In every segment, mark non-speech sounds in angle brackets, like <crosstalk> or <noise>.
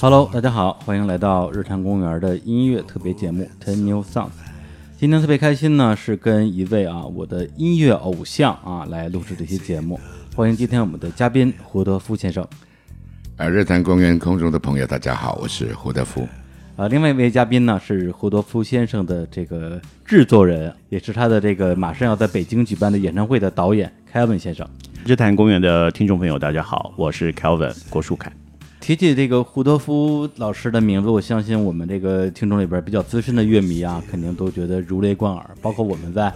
Hello，大家好，欢迎来到日坛公园的音乐特别节目 Ten New Songs。今天特别开心呢，是跟一位啊我的音乐偶像啊来录制这期节目。欢迎今天我们的嘉宾胡德夫先生。啊，日坛公园空中的朋友，大家好，我是胡德夫。啊，另外一位嘉宾呢是胡德夫先生的这个制作人，也是他的这个马上要在北京举办的演唱会的导演 Kevin 先生。日坛公园的听众朋友，大家好，我是 Kevin 郭树凯。提起这个胡德夫老师的名字，我相信我们这个听众里边比较资深的乐迷啊，肯定都觉得如雷贯耳。包括我们在，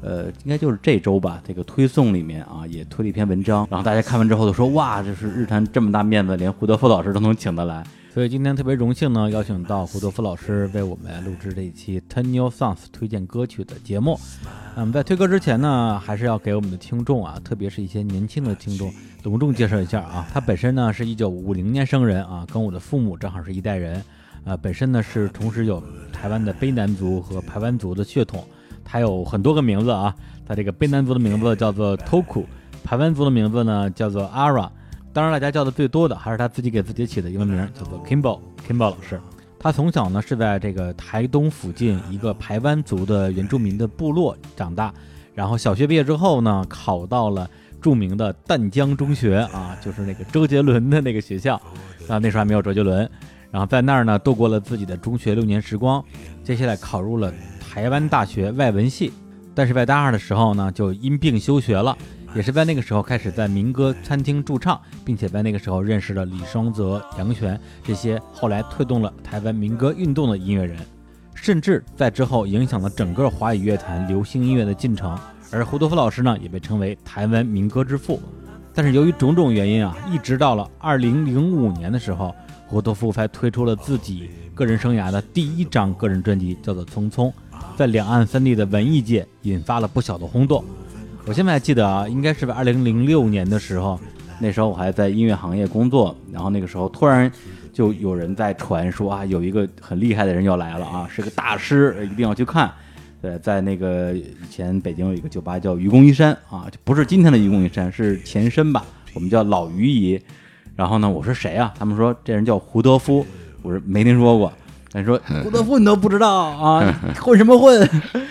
呃，应该就是这周吧，这个推送里面啊，也推了一篇文章，然后大家看完之后都说，哇，这是日坛这么大面子，连胡德夫老师都能请得来。所以今天特别荣幸呢，邀请到胡德夫老师为我们录制这一期 Ten New Songs 推荐歌曲的节目。那嗯，在推歌之前呢，还是要给我们的听众啊，特别是一些年轻的听众，隆重介绍一下啊。他本身呢是一九五零年生人啊，跟我的父母正好是一代人。呃，本身呢是同时有台湾的卑南族和排湾族的血统。他有很多个名字啊，他这个卑南族的名字叫做 Toku，排湾族的名字呢叫做 Ara。当然，大家叫的最多的还是他自己给自己起的英文名，叫做 Kimball Kimball 老师。他从小呢是在这个台东附近一个排湾族的原住民的部落长大，然后小学毕业之后呢，考到了著名的淡江中学啊，就是那个周杰伦的那个学校啊，那时候还没有周杰伦。然后在那儿呢度过了自己的中学六年时光，接下来考入了台湾大学外文系，但是在大二的时候呢就因病休学了。也是在那个时候开始在民歌餐厅驻唱，并且在那个时候认识了李双泽、杨泉这些后来推动了台湾民歌运动的音乐人，甚至在之后影响了整个华语乐坛流行音乐的进程。而胡德夫老师呢，也被称为台湾民歌之父。但是由于种种原因啊，一直到了二零零五年的时候，胡德夫才推出了自己个人生涯的第一张个人专辑，叫做《匆匆》，在两岸三地的文艺界引发了不小的轰动。我现在还记得啊，应该是在二零零六年的时候，那时候我还在音乐行业工作，然后那个时候突然就有人在传说啊，有一个很厉害的人要来了啊，是个大师，一定要去看。对，在那个以前北京有一个酒吧叫愚公移山啊，就不是今天的愚公移山，是前身吧，我们叫老愚姨。然后呢，我说谁啊？他们说这人叫胡德夫，我说没听说过。他说：“胡德夫你都不知道啊，混什么混？”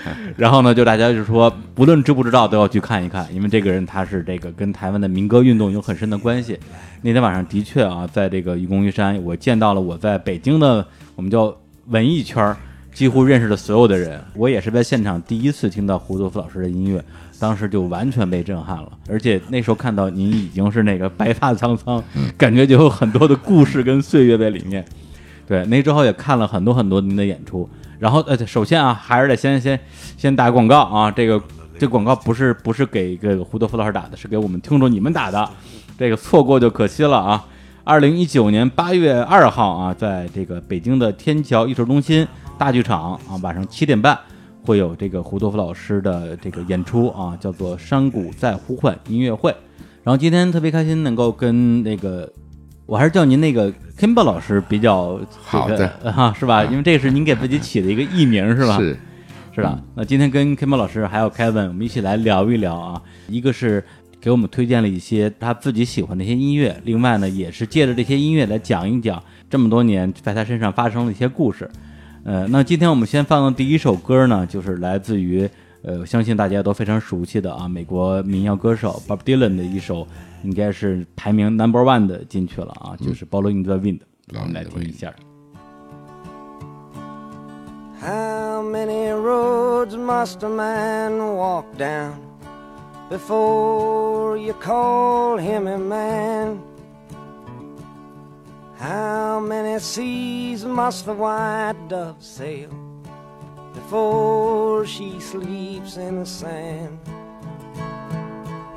<laughs> 然后呢，就大家就说，不论知不知道，都要去看一看，因为这个人他是这个跟台湾的民歌运动有很深的关系。那天晚上的确啊，在这个愚公移山，我见到了我在北京的我们叫文艺圈几乎认识的所有的人。我也是在现场第一次听到胡德夫老师的音乐，当时就完全被震撼了。而且那时候看到您已经是那个白发苍苍，感觉就有很多的故事跟岁月在里面。对，那之后也看了很多很多您的演出，然后呃，首先啊，还是得先先先打广告啊，这个这广告不是不是给这个胡德夫老师打的，是给我们听众你们打的，这个错过就可惜了啊。二零一九年八月二号啊，在这个北京的天桥艺术中心大剧场啊，晚上七点半会有这个胡德夫老师的这个演出啊，叫做《山谷在呼唤》音乐会。然后今天特别开心能够跟那个。我还是叫您那个 Kimber 老师比较好的 <laughs> 哈，是吧？因为这是您给自己起的一个艺名，是吧？是，是吧？那今天跟 Kimber 老师还有 Kevin，我们一起来聊一聊啊。一个是给我们推荐了一些他自己喜欢的一些音乐，另外呢，也是借着这些音乐来讲一讲这么多年在他身上发生的一些故事。呃，那今天我们先放的第一首歌呢，就是来自于呃，相信大家都非常熟悉的啊，美国民谣歌手 Bob Dylan 的一首。应该是排名 number one 的进去了啊，就是《Following the Wind》，我们来听一下。How many roads must a man walk down before you call him a man? How many seas must the white dove sail before she sleeps in the sand?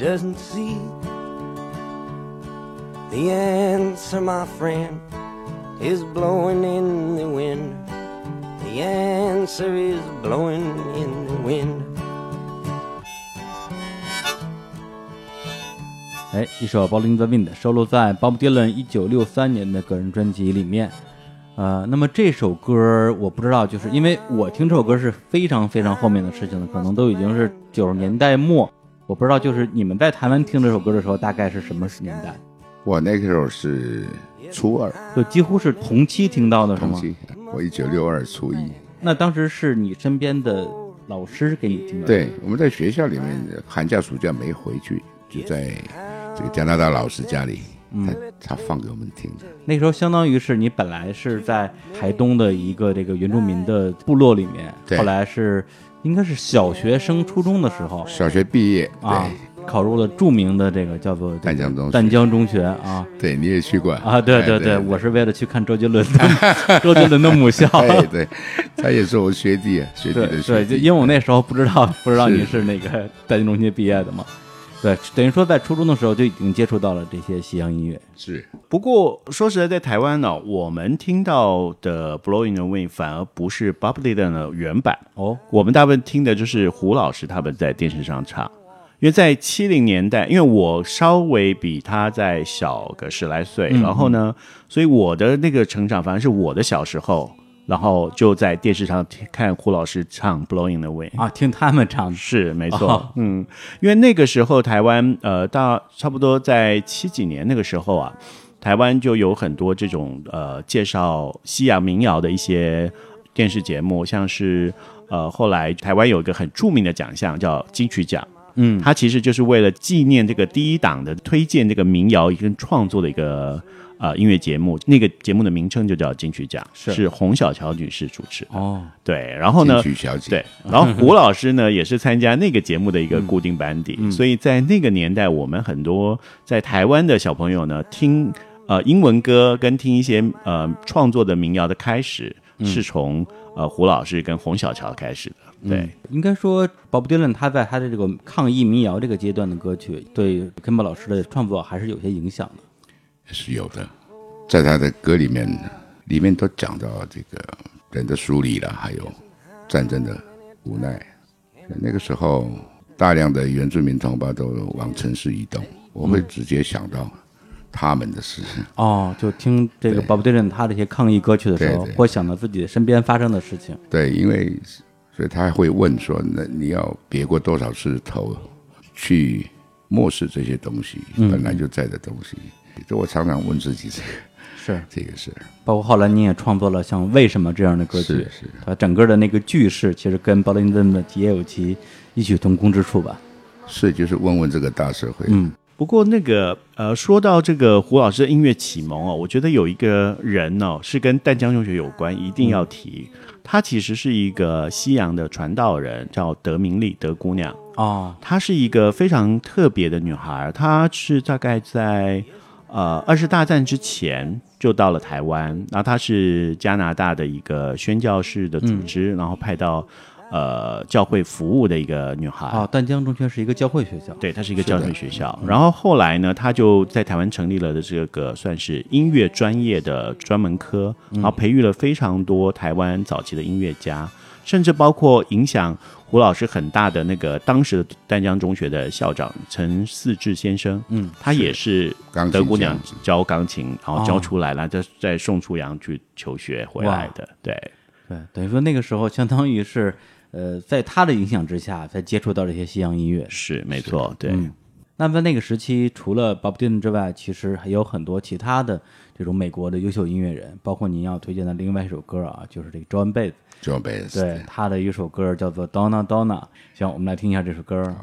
doesn't see? The answer, my friend, is blowing in the wind. The answer is blowing in the wind. 哎，一首《Bowling the Wind》收录在 Bob Dylan 一九六三年的个人专辑里面。呃，那么这首歌我不知道，就是因为我听这首歌是非常非常后面的事情了，可能都已经是九十年代末。我不知道，就是你们在台湾听这首歌的时候，大概是什么年代？我那个时候是初二，就几乎是同期听到的是吗？同期，我一九六二初一。那当时是你身边的老师给你听的？对，我们在学校里面，寒假暑假没回去，就在这个加拿大老师家里，他他放给我们听的。那时候相当于是你本来是在台东的一个这个原住民的部落里面，对后来是应该是小学升初中的时候小学毕业，啊，考入了著名的这个叫做淡江中学。淡江中学啊。对，你也去过。啊，对对哎对，我是为了去看周杰伦的 <laughs> 周杰伦的母校。哎对，他也是我学弟啊，学弟对对，的学弟。就因为我那时候不知道不知道是。你是那个淡江中学毕业的嘛，对，等于说在初中的时候就已经接触到了这些西洋音乐。是不过说实在，在台湾呢、我们听到的《Blowing the Wind》反而不是 Bob Dylan 的原版，哦，我们大部分听的就是胡老师他们在电视上唱。因为在七零年代，因为我稍微比他在小个十来岁，然后呢，所以我的那个成长反而是我的小时候，然后就在电视上看胡老师唱《Blowing the way》。啊，听他们唱是没错，哦嗯，因为那个时候台湾呃，到差不多在七几年那个时候啊，台湾就有很多这种呃介绍西洋民谣的一些电视节目，像是呃后来台湾有一个很著名的奖项叫金曲奖。嗯，它其实就是为了纪念这个第一档的推荐这个民谣跟创作的一个呃音乐节目，那个节目的名称就叫金曲奖，是是洪小乔女士主持的。哦，对，然后呢，金曲小姐，对，然后 <laughs> 胡老师呢也是参加那个节目的一个固定班底，所以在那个年代，我们很多在台湾的小朋友呢，听呃英文歌跟听一些呃创作的民谣的开始，是从呃胡老师跟洪小乔开始的。对，应该说，Bob Dylan 他在他的这个抗议民谣这个阶段的歌曲，对 Kimball 老师的创作还是有些影响的。是有的，在他的歌里面，里面都讲到这个人的疏离了，还有战争的无奈。那个时候，大量的原住民同胞都往城市移动，我会直接想到他们的事。哦，就听这个 Bob Dylan 他这些抗议歌曲的时候，会想到自己身边发生的事情。对，因为所以他还会问说：“那你要别过多少次头去漠视这些东西，本来就在的东西？”这我常常问自己这个是，这个是。包括后来你也创作了像《为什么》这样的歌曲，是是它整个的那个句式其实跟 Bob Dylan 的也有其异曲同工之处吧。是，就是问问这个大社会。嗯，不过那个呃，说到这个胡老师的音乐启蒙哦，我觉得有一个人哦是跟淡江中学有关，一定要提。她其实是一个西洋的传道人，叫德明利德姑娘。哦，她是一个非常特别的女孩，她是大概在呃二次大战之前就到了台湾，然后她是加拿大的一个宣教士的组织，然后派到呃教会服务的一个女孩。哦，淡江中学是一个教会学校。对，它是一个教会学校。然后后来呢，他就在台湾成立了的这个算是音乐专业的专门科，然后培育了非常多台湾早期的音乐家，甚至包括影响胡老师很大的那个当时的丹江中学的校长陈四志先生。嗯，他也是德姑娘教钢琴，然后哦教出来了，再再送出洋去求学回来的。对，对，等于说那个时候相当于是，呃，在他的影响之下，才接触到这些西洋音乐。是没错，对。嗯那么在那个时期，除了 Bob Dylan 之外，其实还有很多其他的这种美国的优秀音乐人，包括您要推荐的另外一首歌啊，就是这个 John Baez，对他的一首歌叫做《Donna Donna》，行，我们来听一下这首歌。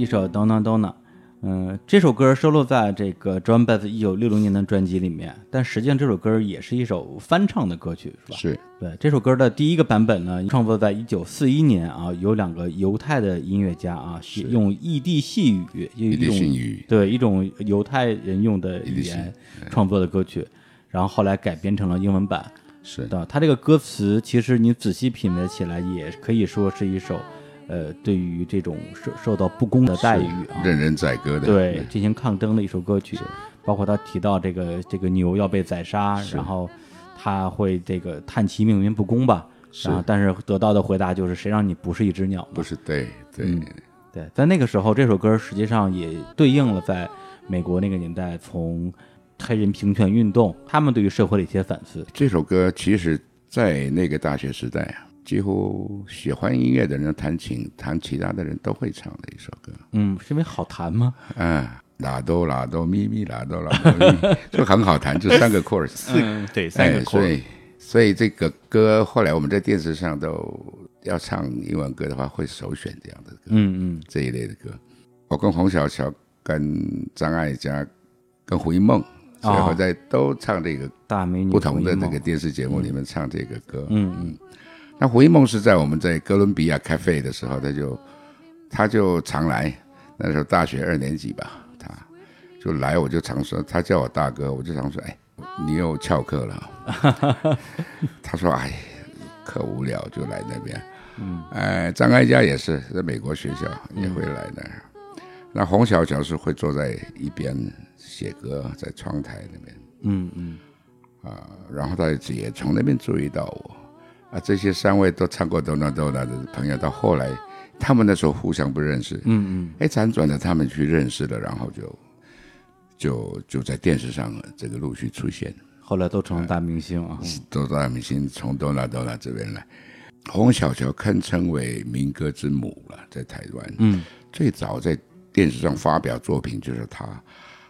一首《Donna Donna》，嗯，这首歌收录在这个 John Baez 一九六零年的专辑里面，但实际上这首歌也是一首翻唱的歌曲，是吧？是。对，这首歌的第一个版本呢，创作在一九四一年啊，有两个犹太的音乐家啊，用异地细语，一异地种信语。对一种犹太人用的语言创作的歌曲，然后后来改编成了英文版。是。的，它这个歌词其实你仔细品味起来，也可以说是一首，呃，对于这种受受到不公的待遇啊，任人宰割的，对进行抗争的一首歌曲。包括他提到这个这个牛要被宰杀，然后他会这个叹其命运不公吧，然后但是得到的回答就是谁让你不是一只鸟呢？不是对对、嗯对，在那个时候，这首歌实际上也对应了在美国那个年代，从黑人平权运动，他们对于社会的一些反思。这首歌其实，在那个大学时代啊，几乎喜欢音乐的人、弹琴、弹其他的人都会唱的一首歌。嗯，是因为好弹吗？嗯，拉哆拉哆咪咪拉哆拉哆咪，就很好弹，就三个 chorus。<laughs> 嗯，对，三个哎，chord，、所以所以这个歌后来我们在电视上都要唱英文歌的话，会首选这样的歌，嗯嗯这一类的歌。我跟洪小乔、跟张艾嘉、跟胡一梦，最后在都唱这个大美女不同的胡一梦这个电视节目里面唱这个歌。嗯嗯那胡一梦是在我们在哥伦比亚开费的时候，他就他就常来，那时候大学二年级吧，他就来，我就常说，他叫我大哥，我就常说，哎，你又翘课了。<laughs> 他说，哎，可无聊就来那边。嗯，哎，张艾嘉也是在美国学校也会来那儿。那洪小乔是会坐在一边写歌，在窗台那边。嗯嗯啊然后他也从那边注意到我啊，这些三位都唱过《哆啦哆啦》的朋友，到后来他们那时候互相不认识，嗯嗯，哎，辗转的他们去认识了，然后就就就在电视上这个陆续出现，后来都成了大明星啊。都大明星从哆啦哆啦这边来。洪小乔堪称为民歌之母了，在台湾，嗯，最早在电视上发表作品就是他，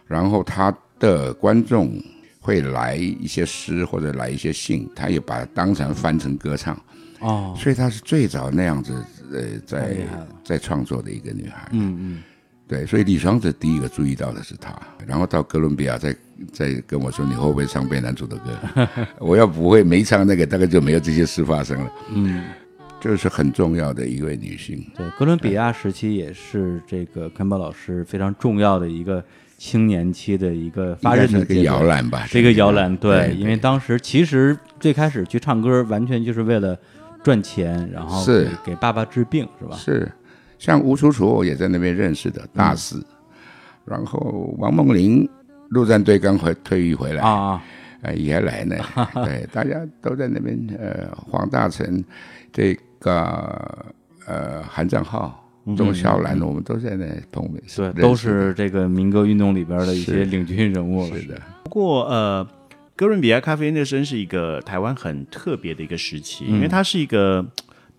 然后他的观众会来一些诗或者来一些信，他也把它当成翻成歌唱，哦，所以她是最早那样子呃在在创作的一个女孩。嗯嗯对，所以李双子第一个注意到的是她，然后到哥伦比亚再再跟我说你会不会唱贝男主的歌？<laughs> 我要不会没唱那个，大概就没有这些事发生了。嗯，就是很重要的一位女性。对，哥伦比亚时期也是这个康宝老师非常重要的一个青年期的一个发轫应该是个的摇篮吧，这个摇篮，对，因为当时其实最开始去唱歌，完全就是为了赚钱，然后是给给爸爸治病，是吧？是像吴楚楚，我也在那边认识的大四，然后王梦玲陆战队刚回退役回来啊，呃，也来呢，<laughs> 对，大家都在那边。呃，黄大成，这个呃，韩正浩，钟小兰，我们都在那碰面，对，认识都是这个民歌运动里边的一些领军人物了。是的，不过呃，哥伦比亚咖啡那真是一个台湾很特别的一个时期，嗯因为它是一个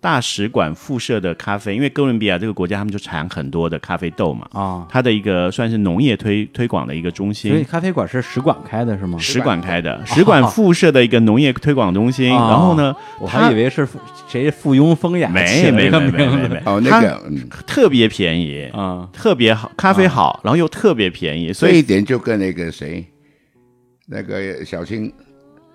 大使馆附设的咖啡，因为哥伦比亚这个国家他们就产很多的咖啡豆嘛，啊，它的一个算是农业推推广的一个中心。所以。咖啡馆是使馆开的是吗？使馆开的，使馆附设的一个农业推广中心，哦然后呢，我还以为是富谁附庸风雅没没没没没没，<laughs> 哦，那个嗯，特别便宜，啊。特别好，咖啡好，然后又特别便宜，所以一点就跟那个谁，那个小青，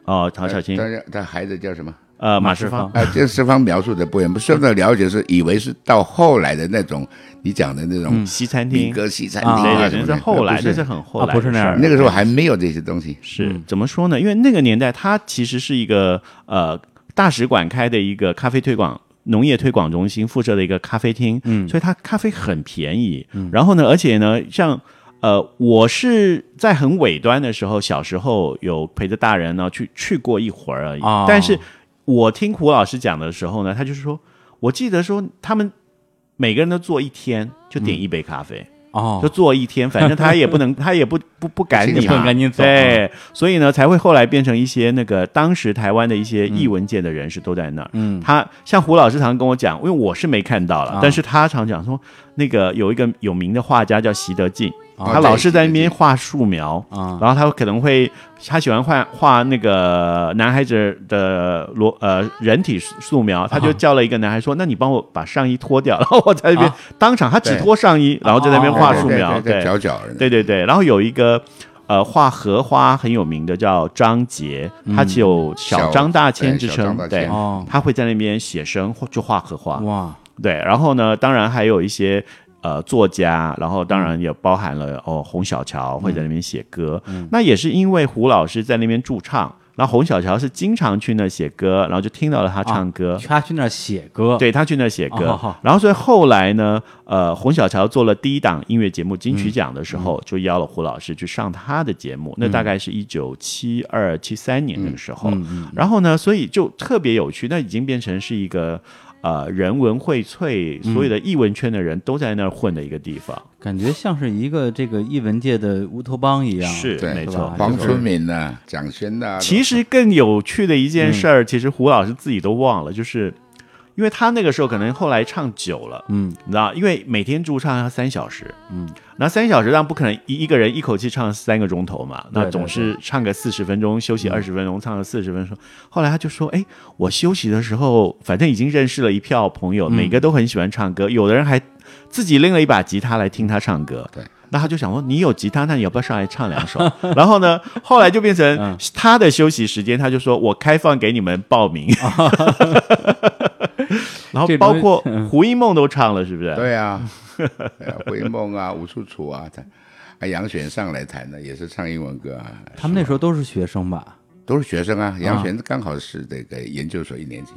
哦，曹小青，他他孩子叫什么？呃，马马世世芳哎，啊，这世芳描述的不一样，不是的了解是以为是到后来的那种你讲的那种西餐厅，民歌西餐啊厅对对对，啊什么的，是后来，那是很后来不是那样那个时候还没有这些东西。是怎么说呢？因为那个年代，它其实是一个呃大使馆开的一个咖啡推广。农业推广中心附设的一个咖啡厅，嗯，所以它咖啡很便宜，嗯，然后呢，而且呢，像呃，我是在很尾端的时候，小时候有陪着大人呢去去过一会儿而已，哦但是我听胡老师讲的时候呢，他就是说，我记得说他们每个人都做一天，就点一杯咖啡，哦。就，做一天，反正他也不能，<laughs> 他也不不不赶你不嘛，赶紧走。对，所以呢，才会后来变成一些那个当时台湾的一些艺文界的人士都在那儿。嗯。他像胡老师常跟我讲，因为我是没看到了，啊。但是他常讲说，那个有一个有名的画家叫习德进，哦他老是在那边对画素描。啊。然后他可能会，他喜欢画画那个男孩子的裸呃人体素描，他就叫了一个男孩说：“那你帮我把上衣脱掉。”然后我在那边啊。<laughs> 当场，他只对脱上衣，然后在那边哦画素描，对对。角角的，对对对，然后有一个呃画荷花很有名的叫张杰，他只有小小张大千之称对，哦。他会在那边写生或就画荷花，哇对，然后呢，当然还有一些。呃，作家，然后当然也包含了哦，洪小乔会在那边写歌。那也是因为胡老师在那边驻唱，然后洪小乔是经常去那写歌，然后就听到了他唱歌。他去那写歌，对他去那写歌，哦然后所以后来呢，呃，洪小乔做了第一档音乐节目金曲奖的时候，就邀了胡老师去上他的节目，那大概是一九七二七三年那个时候，然后呢，所以就特别有趣，那已经变成是一个。呃，人文荟萃，所有的艺文圈的人都在那儿混的一个地方，感觉像是一个这个艺文界的乌托邦一样。是没错。黄春明呐，蒋勋呐，其实更有趣的一件事儿，其实胡老师自己都忘了，就是因为他那个时候可能后来唱久了，嗯，你知道，因为每天驻唱要三小时，嗯，那三小时当然不可能一一个人一口气唱三个钟头嘛，那总是唱个四十分钟，休息二十分钟，唱个四十分钟。后来他就说，哎，我休息的时候，反正已经认识了一票朋友，每个都很喜欢唱歌，有的人还自己拎了一把吉他来听他唱歌，对。那他就想说，你有吉他，那你要不要上来唱两首？<laughs> 然后呢，后来就变成他的休息时间，他就说我开放给你们报名，<laughs> 然后包括 <laughs> 胡一梦都唱了，是不是？对啊，对啊回梦啊，吴楚楚啊，他啊杨璇上来弹的也是唱英文歌啊，他们那时候都是学生吧，都是学生啊。杨璇刚好是这个研究所一年级，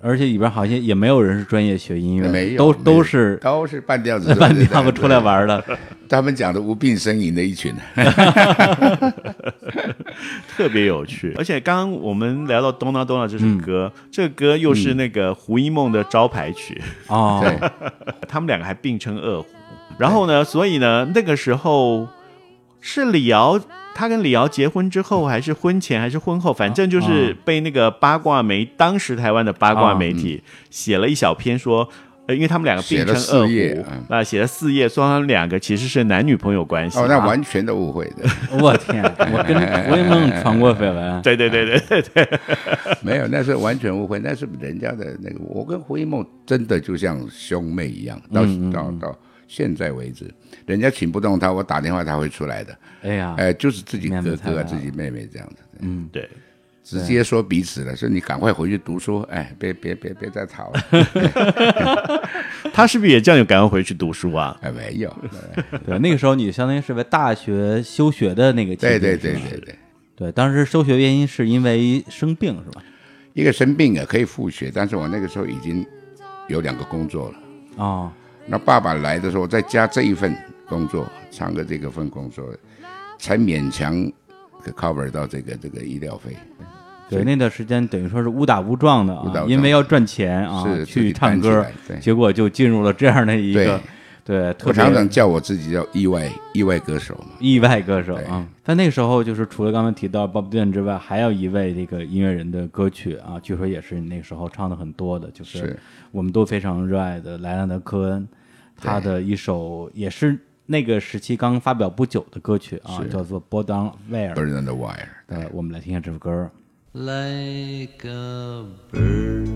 而且里边好像也没有人是专业学音乐没有都都是都是半吊子 <laughs> 半吊子出来。玩的。<laughs> 他们讲的无病呻吟的一群，<laughs> 特别有趣。而且刚刚我们聊到《东闹东闹》这首歌，这个歌又是那个胡一梦的招牌曲，哦，对，他们两个还并称二胡。然后呢，所以呢，那个时候是李敖，他跟李敖结婚之后，还是婚前，还是婚后，反正就是被那个八卦媒，当时台湾的八卦媒体写了一小篇说。呃，因为他们两个并称二四页胡嗯，那写了四页，说他们两个其实是男女朋友关系。哦，那完全的误会的，<laughs> 我天，我跟胡一梦传过绯闻。对对对对对对，<laughs> 没有，那是完全误会，那是人家的那个，我跟胡一梦真的就像兄妹一样，到到到现在为止，人家请不动他，我打电话他会出来的，哎呀，哎，就是自己哥哥自己妹妹这样子，嗯，对，直接说彼此了，说你赶快回去读书，哎，别别别别再吵了，<laughs> 他是不是也叫你赶快回去读书啊？哎，没有，<laughs> 对，那个时候你相当于是为大学休学的那个期间，对对对对对，对，当时休学原因是因为生病是吧？一个生病啊可以复学，但是我那个时候已经有两个工作了。哦，那爸爸来的时候，再加这一份工作，唱歌这个份工作，才勉强 cover 到这个这个医疗费。对，那段时间等于说是误打误撞的啊，因为要赚钱啊，是去唱歌结果就进入了这样的一个对特别我常常叫我自己叫意外意外歌手嘛。意外歌手啊。但那个时候，就是除了刚才提到 Bob Dylan 之外，还有一位这个音乐人的歌曲啊，据说也是那个时候唱的很多的，就是是我们都非常热爱的莱昂德·科恩，他的一首也是那个时期刚发表不久的歌曲啊，叫做《Born on Wire》。Bird on the Wire，呃，我们来听一下这首歌。like a bird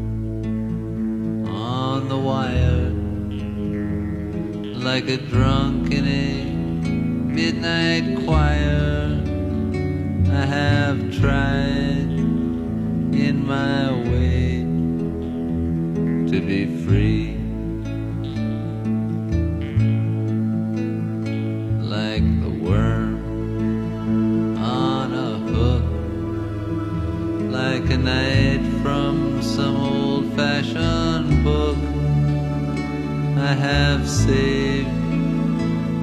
on the wire, like a drunk in a midnight choir. I have tried in my way to be free. Like the worm on a hook like a knight from some old fashioned book. I have saved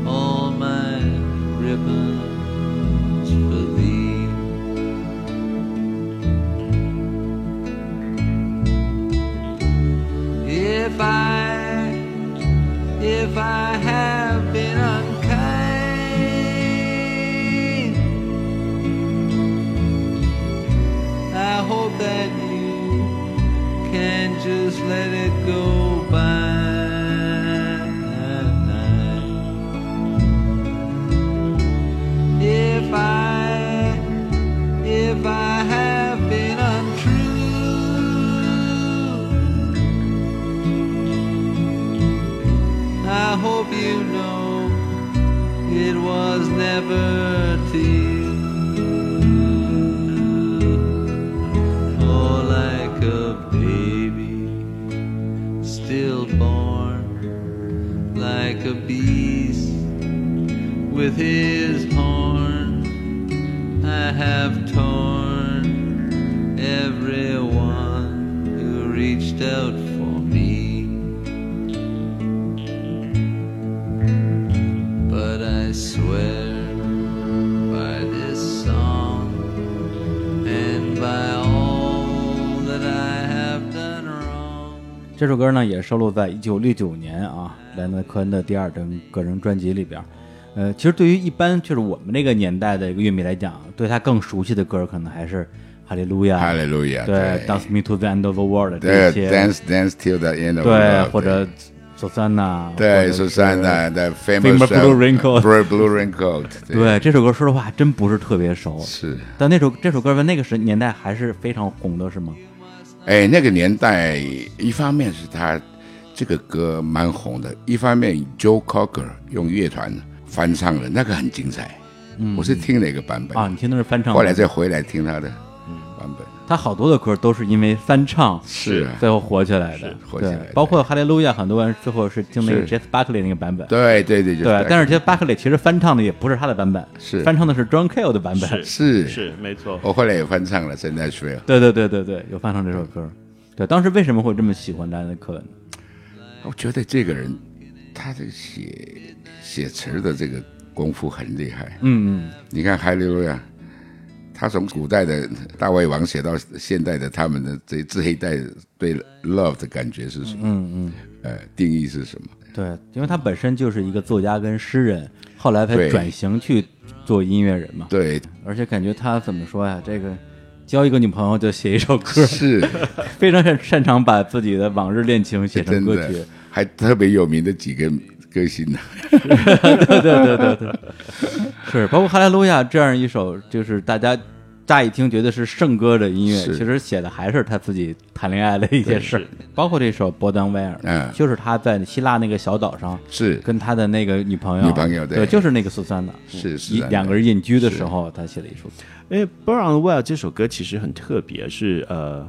all my ribbons for thee. If I, if I have been unkind, I hope that you can just let it go by. Hope you know it was never you. Oh, like a baby still born, like a beast with his horn. I have torn everyone who reached out 这首歌呢也收录在一九六九年啊莱昂纳德·科恩的第二张个人专辑里边。呃，其实对于一般就是我们那个年代的一个乐迷来讲，对他更熟悉的歌可能还是《哈利路亚》、哈利路亚，对对，Dance Me to the End of the World 对这些，，Dance Dance till the end of 对或者，Susanna 的 Famous famous Blue Raincoat Blue Blue Raincoat，<laughs> 对这首歌，说实话还真不是特别熟。是，但那首这首歌在那个时年代还是非常红的，是吗？哎，那个年代，一方面是他这个歌蛮红的，一方面 Joe Cocker 用乐团翻唱的，那个很精彩。嗯我是听了一个版本啊，你听的是翻唱的，后来再回来听他的。他好多的歌都是因为翻唱是。啊最后火起来的。是，火起来包括《哈利路亚》，很多人最后是听那个是。Jeff Buckley 那个版本，对对对，就是对，但是 Jeff Buckley 其实翻唱的也不是他的版本，是。翻唱的是 John Cale 的版本，是。是是。没错。我后来也翻唱了《真的 s h 对对对对对，有翻唱这首歌。对，当时为什么会这么喜欢莱昂纳德·科恩？我觉得这个人他的写写词的这个功夫很厉害。嗯嗯，你看《哈利路亚》，他从古代的大胃王写到现代的他们的这这一代对 love 的感觉是什么？嗯嗯，呃，定义是什么？对，因为他本身就是一个作家跟诗人，后来才转型去做音乐人嘛。对，而且感觉他怎么说呀？这个交一个女朋友就写一首歌，是 <laughs> 非常擅擅长把自己的往日恋情写成歌曲。，还特别有名的几个歌星呢。对对对对对，是包括《哈利路亚》这样一首，就是大家乍一听觉得是圣歌的音乐，其实写的还是他自己谈恋爱的一些事。儿。包括这首《波登威尔》，嗯。就是他在希腊那个小岛上是。跟他的那个女朋友，女朋友对，对就是那个苏珊的，是是两个人隐居的时候，他写了一首歌。因为《Burn on the Well》这首歌其实很特别，是呃，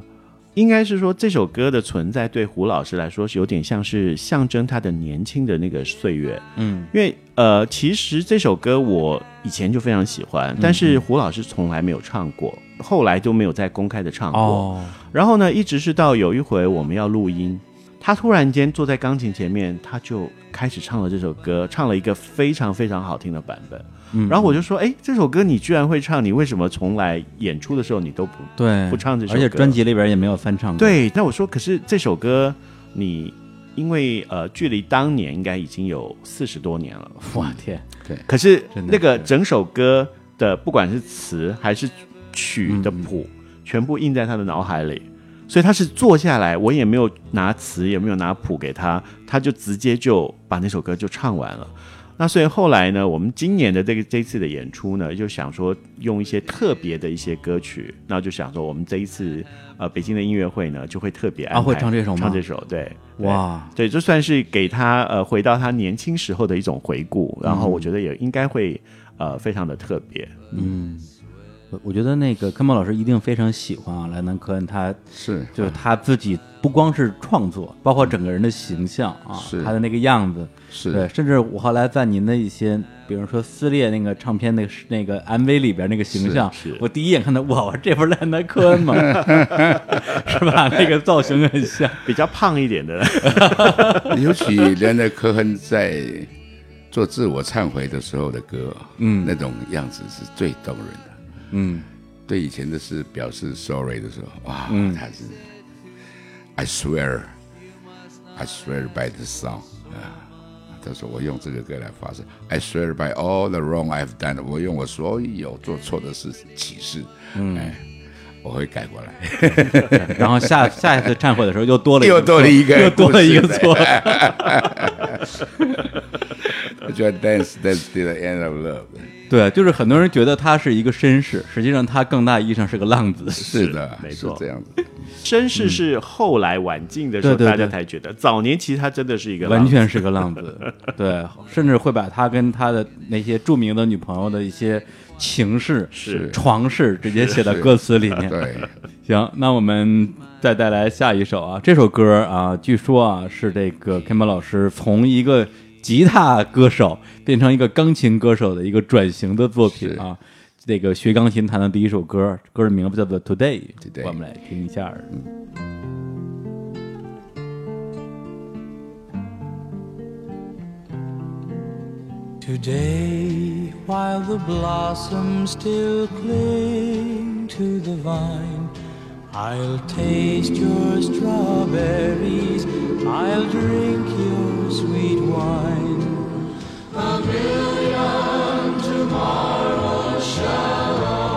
应该是说这首歌的存在对胡老师来说是有点像是象征他的年轻的那个岁月。嗯因为呃，其实这首歌我以前就非常喜欢，但是胡老师从来没有唱过，后来都没有再公开的唱过。哦，然后呢，一直是到有一回我们要录音，他突然间坐在钢琴前面，他就开始唱了这首歌，唱了一个非常非常好听的版本。嗯然后我就说，哎，这首歌你居然会唱，你为什么从来演出的时候你都不对不唱这首歌而且专辑里边也没有翻唱过。对，那我说，可是这首歌你因为呃，距离当年应该已经有四十多年了，哇天，对可是那个整首歌的不管是词还是曲的谱，全部印在他的脑海里。所以他是坐下来，我也没有拿词，也没有拿谱给他，他就直接就把那首歌就唱完了。那所以后来呢，我们今年的这个这一次的演出呢，就想说用一些特别的一些歌曲，然后就想说我们这一次呃北京的音乐会呢，就会特别安排啊会唱这首吗？唱这首，对，对哇，对，就算是给他呃回到他年轻时候的一种回顾，然后我觉得也应该会呃非常的特别。嗯，我我觉得那个康宝老师一定非常喜欢啊，莱南科恩他是就是他自己不光是创作，包括整个人的形象啊，是他的那个样子，是对，甚至我后来在您的一些，比如说撕裂那个唱片那个那个 MV 里边那个形象，是是我第一眼看到，哇，这不是莱南科恩吗？<laughs> 是吧？那个造型很像，比较胖一点的，<laughs> 尤其连的科恩在做自我忏悔的时候的歌，嗯那种样子是最动人的。嗯。对以前的事表示 sorry 的时候，哇，嗯。他是 I swear, I swear by the song 啊，他说我用这个歌来发誓，I swear by all the wrong I've done，我用我所有做错的事起誓，嗯，哎，我会改过来。<laughs> 然后下下一次忏悔的时候又多了一个 <laughs> 又多了一个又多了一个错，<laughs> 我觉得 dance dance to the end of love，对，就是很多人觉得他是一个绅士，实际上他更大意义上是个浪子。是的，<laughs> 没错这样子。<laughs> 绅士是后来晚近的时候对对对大家才觉得，早年其实他真的是一个完全是个浪子，<laughs> 对，甚至会把他跟他的那些著名的女朋友的一些情事、是床事直接写到歌词里面。对，行，那我们再带来下一首啊，这首歌啊，据说啊是这个 Kim 老师从一个吉他歌手变成一个钢琴歌手的一个转型的作品啊。这个学钢琴弹的第一首歌，歌的名字叫做《Today》，Today 我们来听一下。嗯 Today, while the blossoms still cling to the vine, I'll taste your strawberries, I'll drink your sweet wine. A million tomorrows shall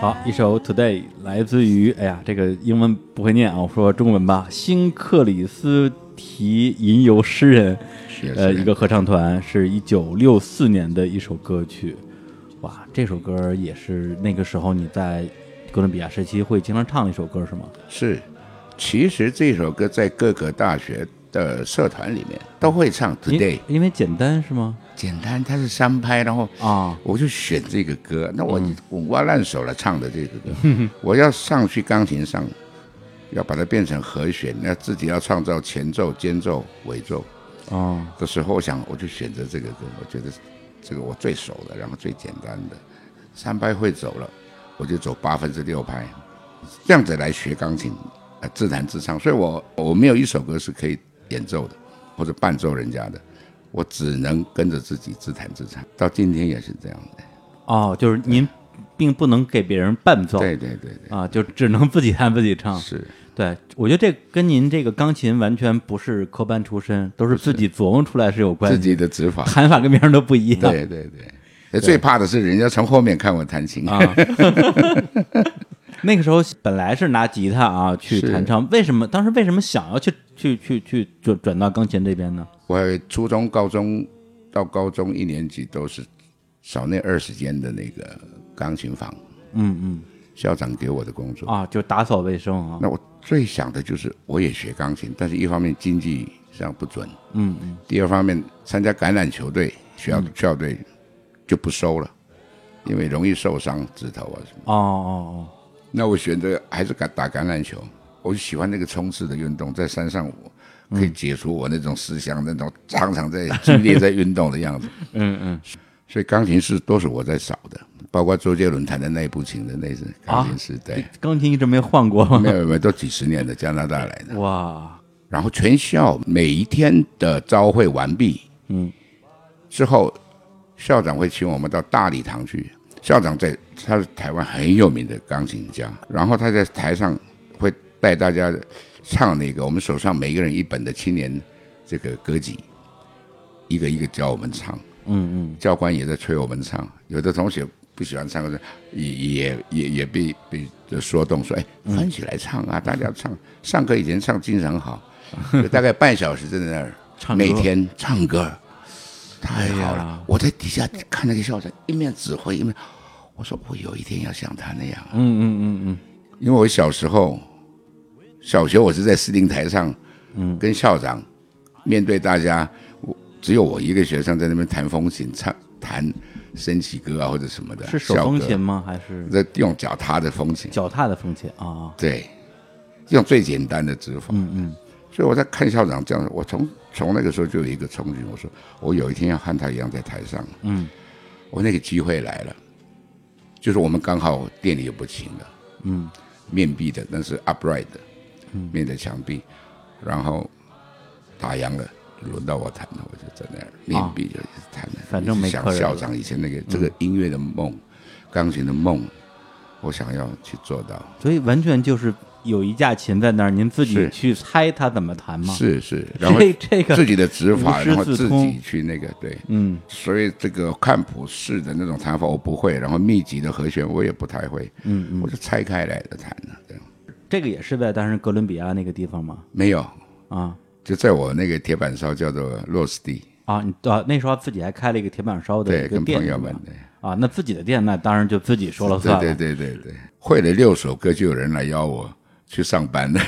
好，一首《Today》来自于，哎呀，这个英文不会念啊，我说中文吧。新克里斯提吟游诗人，呃，一个合唱团，是一九六四年的一首歌曲。哇，这首歌也是那个时候你在哥伦比亚时期会经常唱的一首歌是吗？是，其实这首歌在各个大学的社团里面都会唱，Today。因为简单是吗？简单，它是三拍，然后啊，我就选这个歌，那我滚瓜烂熟了唱的这个歌，<laughs> 我要上去钢琴上，要把它变成和弦，那自己要创造前奏、间奏、尾奏哦，的时候，我想我就选择这个歌，我觉得这个我最熟的，然后最简单的，三拍会走了，我就走八分之六拍，这样子来学钢琴，呃，自弹自唱，所以我我没有一首歌是可以演奏的或者伴奏人家的，我只能跟着自己自弹自唱，到今天也是这样的。哦，就是您并不能给别人伴奏，对对对对，啊，就只能自己弹自己唱。是对，我觉得这跟您这个钢琴完全不是科班出身，都是自己琢磨出来是有关自。己的指法。弹法跟别人都不一样。对对对，最怕的是人家从后面看我弹琴啊，那个时候本来是拿吉他啊去弹唱，为什么当时为什么想要去去去去转转到钢琴这边呢？我初中、高中到高中一年级都是少那二十间的那个钢琴房，嗯嗯校长给我的工作。啊，就打扫卫生啊。那我最想的就是我也学钢琴，但是一方面经济上不准，嗯嗯第二方面参加橄榄球队、学校校队就不收了，因为容易受伤指头啊什么。哦哦哦那我选择还是敢打橄榄球，我就喜欢那个冲刺的运动，在山上我可以解除我那种思想，那种常常在激烈在运动的样子。哦，<laughs> 嗯嗯，所以钢琴是都是我在扫的，包括周杰伦弹的那一部琴的那是钢琴师，对，钢琴一直没换过吗？没有没有，都几十年的加拿大来的。哇，然后全校每一天的朝会完毕，嗯，之后校长会请我们到大礼堂去。校长在他是台湾很有名的钢琴家，然后他在台上会带大家唱那个我们手上每个人一本的青年这个歌集，一个一个教我们唱。嗯嗯，教官也在催我们唱，有的同学不喜欢唱歌，也也也也被被说动说，哎，翻起来唱啊，大家唱。上课以前唱精神好，就大概半小时在那儿唱歌每天唱歌，太好了。我在底下看那个校长一面指挥一面，我说我有一天要像他那样啊，嗯嗯嗯嗯，因为我小时候小学我是在司令台上，嗯，跟校长面对大家，我只有我一个学生在那边弹风琴，唱弹升旗歌啊或者什么的，是手风琴吗？还是？在用脚踏的风琴，脚踏的风琴啊？对，用最简单的指法。嗯嗯，所以我在看校长这样，我从从那个时候就有一个憧憬，我说我有一天要和他一样在台上。嗯，我那个机会来了，就是我们刚好店里有部琴的，嗯，面壁的，但是 upright 的，面的墙壁，然后打烊了，轮到我弹了，我就在那儿面壁就一直弹了。反正没想校长以前那个这个音乐的梦，钢琴的梦，我想要去做到。所以完全就是有一架琴在那儿，您自己去猜它怎么弹吗？是是，然后这这个自己的指法，然后自己去那个对，嗯。所以这个看谱式的那种弹法我不会，然后密集的和弦我也不太会，嗯嗯，我是拆开来的弹的，对，这个也是在当时哥伦比亚那个地方吗？没有，啊。就在我那个铁板烧叫做洛斯蒂，啊，你啊那时候自己还开了一个铁板烧的对，跟朋友们对。啊，那自己的店那当然就自己说了算了。对对对对，会了六首歌就有人来邀我去上班。的，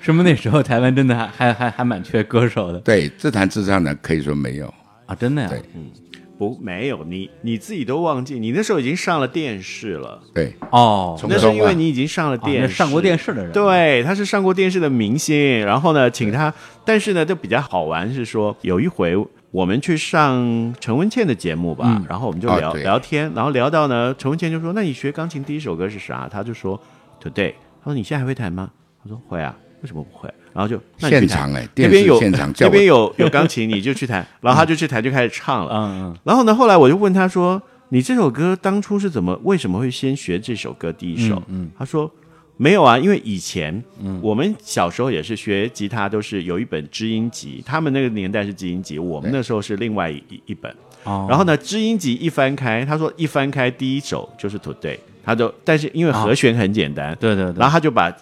什么那时候台湾真的还还还还蛮缺歌手的？对，自弹自唱的可以说没有。啊，真的呀。对。嗯不没有你你自己都忘记，你那时候已经上了电视了，对，哦，那是因为你已经上了啊电视，那上过电视的人，对，他是上过电视的明星，然后呢，请他，但是呢，就比较好玩是说，有一回我们去上陈文茜的节目吧，嗯然后我们就聊、哦聊天，然后聊到呢，陈文茜就说：“那你学钢琴第一首歌是啥？”他就说：“Today。”他说：“你现在还会弹吗？”他说：“会啊，为什么不会？”然后就现场哎，那边有现场那边有有钢琴，你就去弹，<laughs> 然后他就去弹，就开始唱了。嗯嗯然后呢，后来我就问他说：“你这首歌当初是怎么，为什么会先学这首歌第一首？”嗯他说：“没有啊，因为以前、嗯。我们小时候也是学吉他，都是有一本知音集，他们那个年代是知音集，我们那时候是另外一一本。哦，然后呢，知音集一翻开，他说一翻开第一首就是 Today，他就但是因为和弦很简单，对对对，然后他就把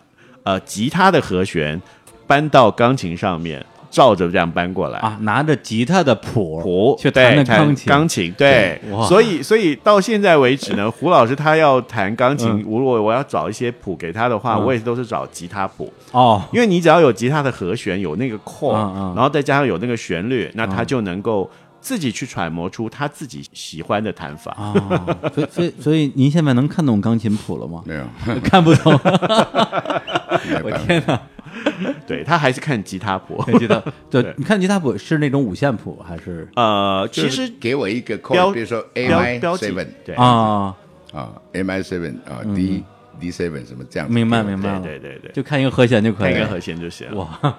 呃吉他的和弦搬到钢琴上面，照着这样搬过来。啊，拿着吉他的谱谱去弹钢琴，钢琴对。对，所以所以到现在为止呢，<laughs> 胡老师他要弹钢琴，如果我要找一些谱给他的话，嗯。我也都是找吉他谱，哦，因为你只要有吉他的和弦，有那个嗯然后再加上有那个旋律，那他就能够自己去揣摩出他自己喜欢的弹法。啊，所以所以所以您现在能看懂钢琴谱了吗？没有，<laughs> 看不懂，<laughs> 我天哪！<laughs> 对他还是看吉他谱。看吉他，<laughs> 对对，你看吉他谱是那种五线谱还是呃，其实给我一个标 chord，比如说 A 标 I seven 对啊？啊，M I seven 啊，D D seven 什么这样，明白明白了，对对对对，就看一个和弦就可以了。看一个和弦就行了。哇，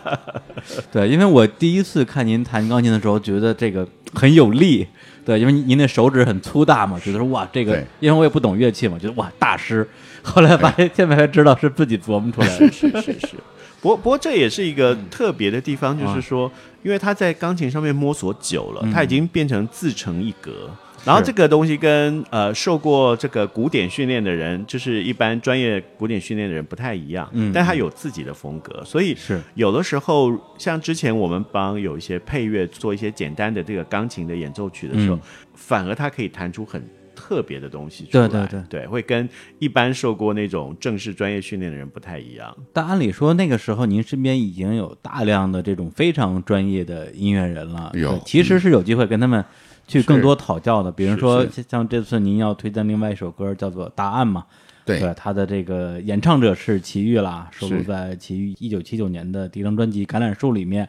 <laughs> 对，因为我第一次看您弹钢琴的时候，觉得这个很有力。对，因为您您那手指很粗大嘛，觉得说哇，这个，因为我也不懂乐器嘛，觉得哇大师。<laughs> 后来发现，现在才知道是自己琢磨出来的。是是是。不过 <laughs> 不过这也是一个特别的地方，就是说，因为他在钢琴上面摸索久了，他已经变成自成一格。然后这个东西跟呃受过这个古典训练的人，就是一般专业古典训练的人不太一样，嗯但他有自己的风格，所以是。有的时候像之前我们帮有一些配乐做一些简单的这个钢琴的演奏曲的时候，嗯。反而他可以弹出很特别的东西出来，对对对会跟一般受过那种正式专业训练的人不太一样。但按理说那个时候您身边已经有大量的这种非常专业的音乐人了，有对其实是有机会跟他们去更多讨教的。比如说像这次您要推荐另外一首歌叫做《答案》嘛，对他的这个演唱者是齐豫啦，收录在齐豫一九七九年的第一张专辑《橄榄树》里面。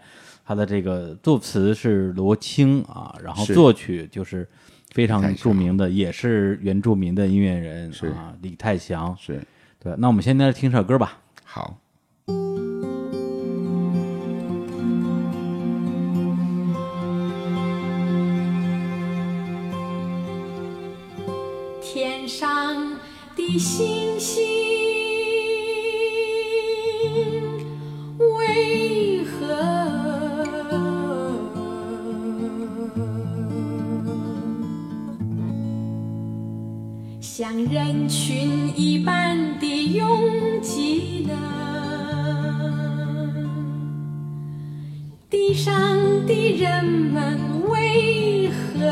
他的这个作词是罗青啊，然后作曲就是非常著名的，也是原住民的音乐人是啊，李泰祥。是对，那我们现在听首歌吧。好。天上的星星像人群一般的拥挤呢？地上的人们为何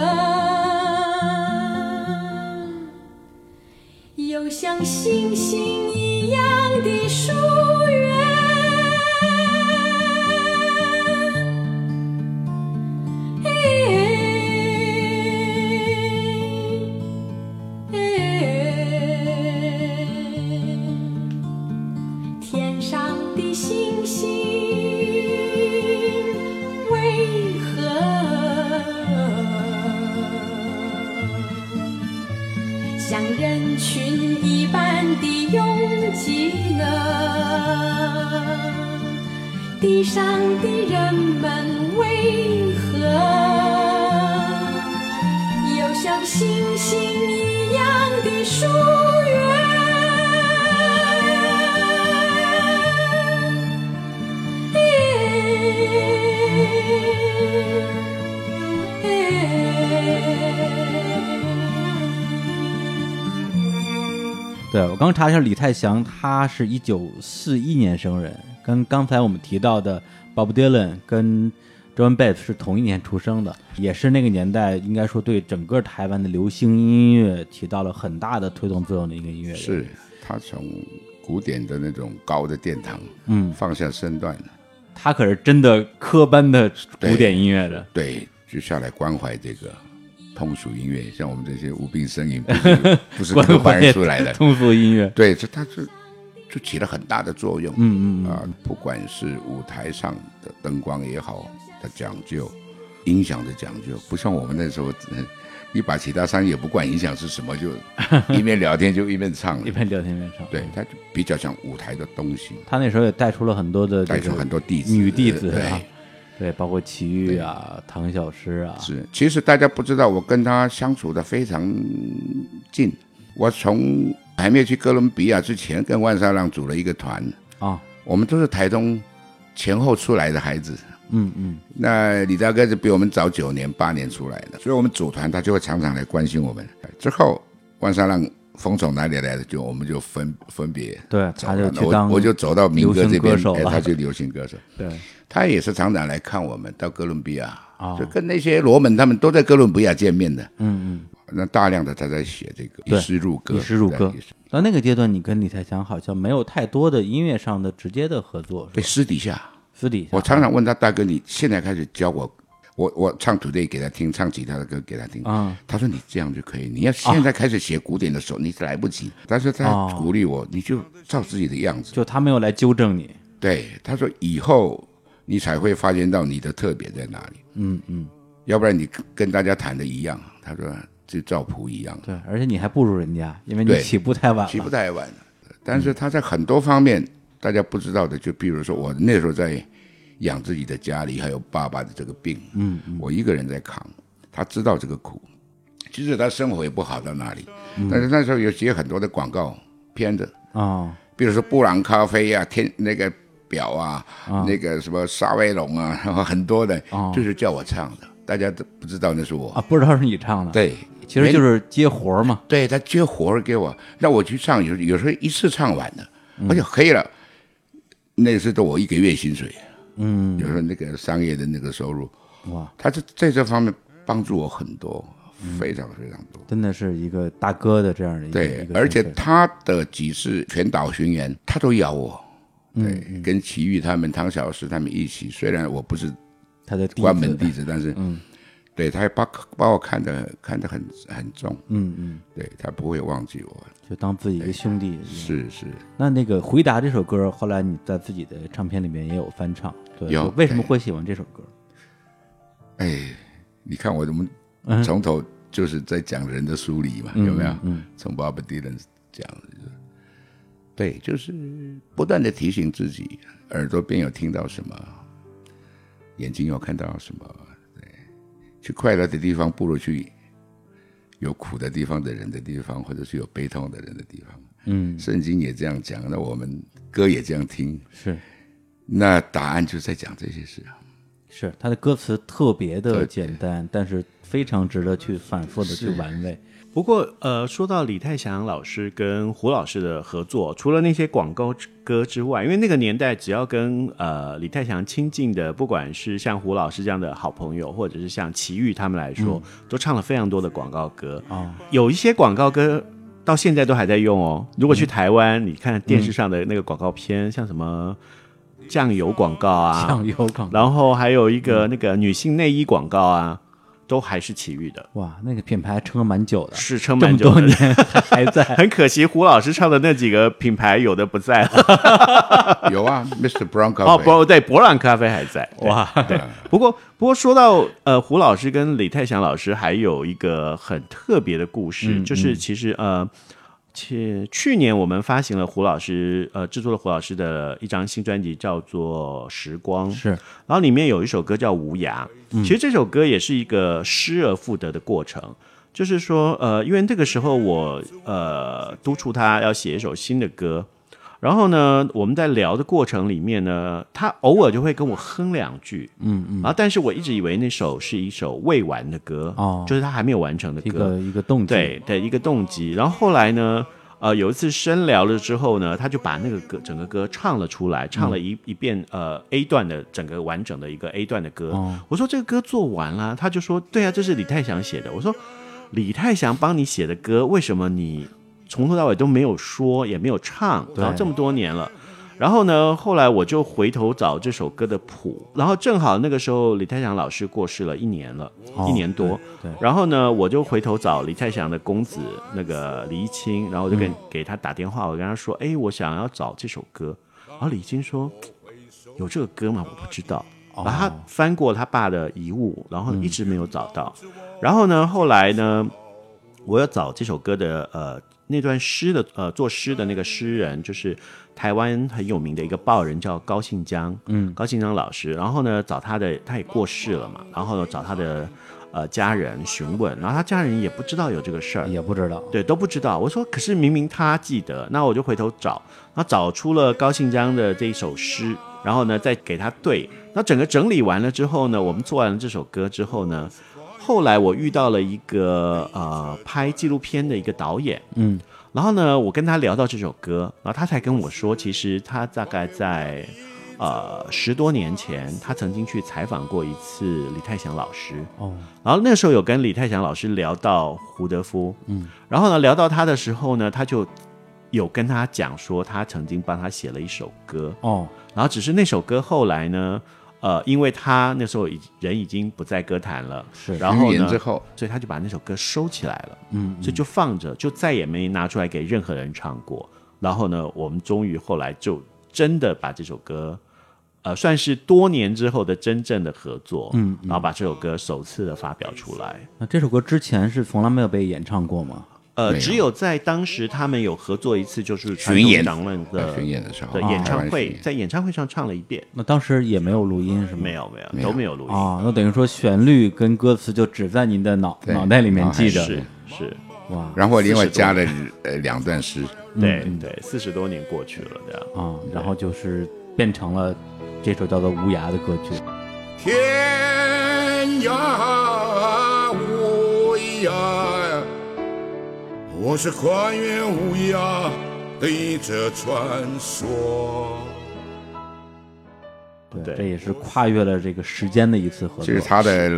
又像星星一样的疏查一下，李泰祥他是一九四一年生人，跟刚才我们提到的 Bob Dylan 跟 John Baez 是同一年出生的，也是那个年代应该说对整个台湾的流行音乐起到了很大的推动作用的一个音乐人。是他从古典的那种高的殿堂，嗯，放下身段，他可是真的科班的古典音乐的。对，就下来关怀这个通俗音乐，像我们这些无病呻吟，不是 <laughs> 不是科班出来的，通俗音乐。对，这它是就起了很大的作用，嗯嗯嗯啊，不管是舞台上的灯光也好它讲究，音响的讲究，不像我们那时候。嗯一把吉他上也不管音响是什么，就 <laughs> 一边聊天就一边唱了一。边聊天一边唱。对，他就比较像舞台的东西，他那时候也带出了很多的这个带出很多弟子，女弟子对啊，对，包括齐豫啊、唐小诗啊，是，其实大家不知道，我跟他相处的非常近。我从还没有去哥伦比亚之前，跟万沙浪组了一个团，啊，我们都是台中前后出来的孩子。嗯嗯，那李大哥是比我们早九年、八年出来的，所以我们组团，他就会常常来关心我们。之后，万沙浪风从哪里来的，就我们就分分别对，走他就当我我就走到民歌这边，哎，他就流行歌手。对他也是常常来看我们，到哥伦比亚，哦就跟那些罗门他们都在哥伦比亚见面的。嗯嗯。那大量的他在写这个对以诗入歌，以诗入歌到那个阶段，你跟李泰祥好像没有太多的音乐上的直接的合作，是对，私底下，私底下我常常问他大哥，你现在开始教我，我我唱 today 给他听，唱其他的歌给他听。啊，他说你这样就可以，你要现在开始写古典的时候，你是来不及。但是他哦鼓励我，你就照自己的样子。就他没有来纠正你，对，他说以后你才会发现到你的特别在哪里，嗯嗯，要不然你跟跟大家谈的一样。他说就照谱一样。对，而且你还不如人家，因为你起步太晚起步，太晚了。但是他在很多方面大家不知道的，就比如说我那时候在养自己的家里，还有爸爸的这个病，嗯，嗯我一个人在扛。他知道这个苦。其实他生活也不好到哪里，但是那时候有接很多的广告片子，啊比如说布朗咖啡啊、天那个表啊、那个什么沙威龙啊，然 <laughs> 后很多的，就是叫我唱的，大家都不知道那是我。啊，不知道是你唱的，，对，其实就是接活儿嘛，对他接活儿给我，那我去唱，有有时候一次唱完的，嗯。而且黑了，那是都我一个月薪水。嗯，有时候那个商业的那个收入，哇，他这在这方面帮助我很多，嗯。非常非常多。真的是一个大哥的这样的一个对而且他的几次全岛巡演，他都邀我。嗯对，跟齐豫他们、唐小石他们一起。虽然我不是他的关门弟子，但是，对，他也把把我看得看得很很重。嗯嗯，对他不会忘记我。就当自己一个兄弟。是是，那那个回答这首歌，后来你在自己的唱片里面也有翻唱，对，有为什么会喜欢这首歌？哎，你看我怎么嗯从头就是在讲人的梳理嘛，有没有？嗯从 Bob Dylan 讲，就是对，就是不断的提醒自己，耳朵边有听到什么，眼睛有看到什么，对，去快乐的地方不如去有苦的地方的人的地方，或者是有悲痛的人的地方。嗯，圣经也这样讲，那我们歌也这样听，是那答案就在讲这些事啊。是，他的歌词特别的简单，但是非常值得去反复的去玩味。不过，呃，说到李泰祥老师跟胡老师的合作，除了那些广告歌之外，因为那个年代只要跟呃李泰祥亲近的，不管是像胡老师这样的好朋友，或者是像齐豫他们来说，都唱了非常多的广告歌。哦，有一些广告歌到现在都还在用哦。如果去台湾，你看电视上的那个广告片，像什么酱油广告啊，酱油广告，然后还有一个那个女性内衣广告啊，都还是奇遇的，哇，那个品牌撑了蛮久的，是撑蛮久的。多年还在。<laughs> 很可惜，胡老师唱的那几个品牌有的不在了。<laughs> 有啊，Mr. Brown 咖哦，啡，不对，博朗咖啡还在。哇，对，不过不过说到呃胡老师跟李泰祥老师，还有一个很特别的故事，嗯就是其实呃。且去年我们发行了胡老师呃制作了胡老师的一张新专辑，叫做《时光》，是然后里面有一首歌叫《无涯》，其实这首歌也是一个失而复得的过程。就是说，呃，因为那个时候我呃督促他要写一首新的歌，然后呢，我们在聊的过程里面呢，他偶尔就会跟我哼两句，嗯嗯，然后但是我一直以为那首是一首未完的歌，哦。就是他还没有完成的歌。一歌，个一个动机，对对一个动机。然后后来呢，呃，有一次深聊了之后呢，他就把那个歌整个歌唱了出来，唱了一、一遍呃 A 段的整个完整的一个 A 段的歌。哦。我说这个歌做完了，他就说对啊，这是李泰祥写的。我说李泰祥帮你写的歌，为什么你从头到尾都没有说，也没有唱？对然后这么多年了。然后呢，后来我就回头找这首歌的谱，然后正好那个时候李泰祥老师过世了一年了，哦一年多。对对然后呢，我就回头找李泰祥的公子那个李一清，然后我就给、嗯给他打电话，我跟他说，哎，我想要找这首歌。然后李一清说，有这个歌吗？我不知道。然后他翻过他爸的遗物，然后一直没有找到。然后呢，后来呢，我要找这首歌的呃那段诗的呃作诗的那个诗人，就是台湾很有名的一个报人，叫高信江，嗯，高信江老师。然后呢，找他的他也过世了嘛，然后呢找他的呃家人询问，然后他家人也不知道有这个事儿，也不知道，对，都不知道。我说，可是明明他记得，那我就回头找，然后找出了高信江的这一首诗，然后呢再给他对。那整个整理完了之后呢，我们做完了这首歌之后呢，后来我遇到了一个呃拍纪录片的一个导演，嗯，然后呢，我跟他聊到这首歌，然后他才跟我说，其实他大概在呃十多年前，他曾经去采访过一次李泰祥老师，哦，然后那时候有跟李泰祥老师聊到胡德夫，嗯，然后呢聊到他的时候呢，他就有跟他讲说，他曾经帮他写了一首歌，哦，然后只是那首歌后来呢，呃，因为他那时候已人已经不在歌坛了，是然后呢所以他就把那首歌收起来了，嗯，所以就放着，就再也没拿出来给任何人唱过。然后呢，我们终于后来就真的把这首歌，呃，算是多年之后的真正的合作，嗯嗯然后把这首歌首次的发表出来。那这首歌之前是从来没有被演唱过吗？呃，有。只有在当时他们有合作一次，就是巡演的呃巡演的时候演唱会在演唱会上唱了一遍，那当时也没有录音是吗？没有。没有。都没有录音，啊，那等于说旋律跟歌词就只在您的脑脑袋里面记着。是是，哇。然后另外加了呃两段诗，对对，四十多年过去了，这样。啊，然后就是变成了这首叫做《无涯》的歌曲。天涯无涯，我是跨越无涯的一则传说。对，这也是跨越了这个时间的一次合作。其实他的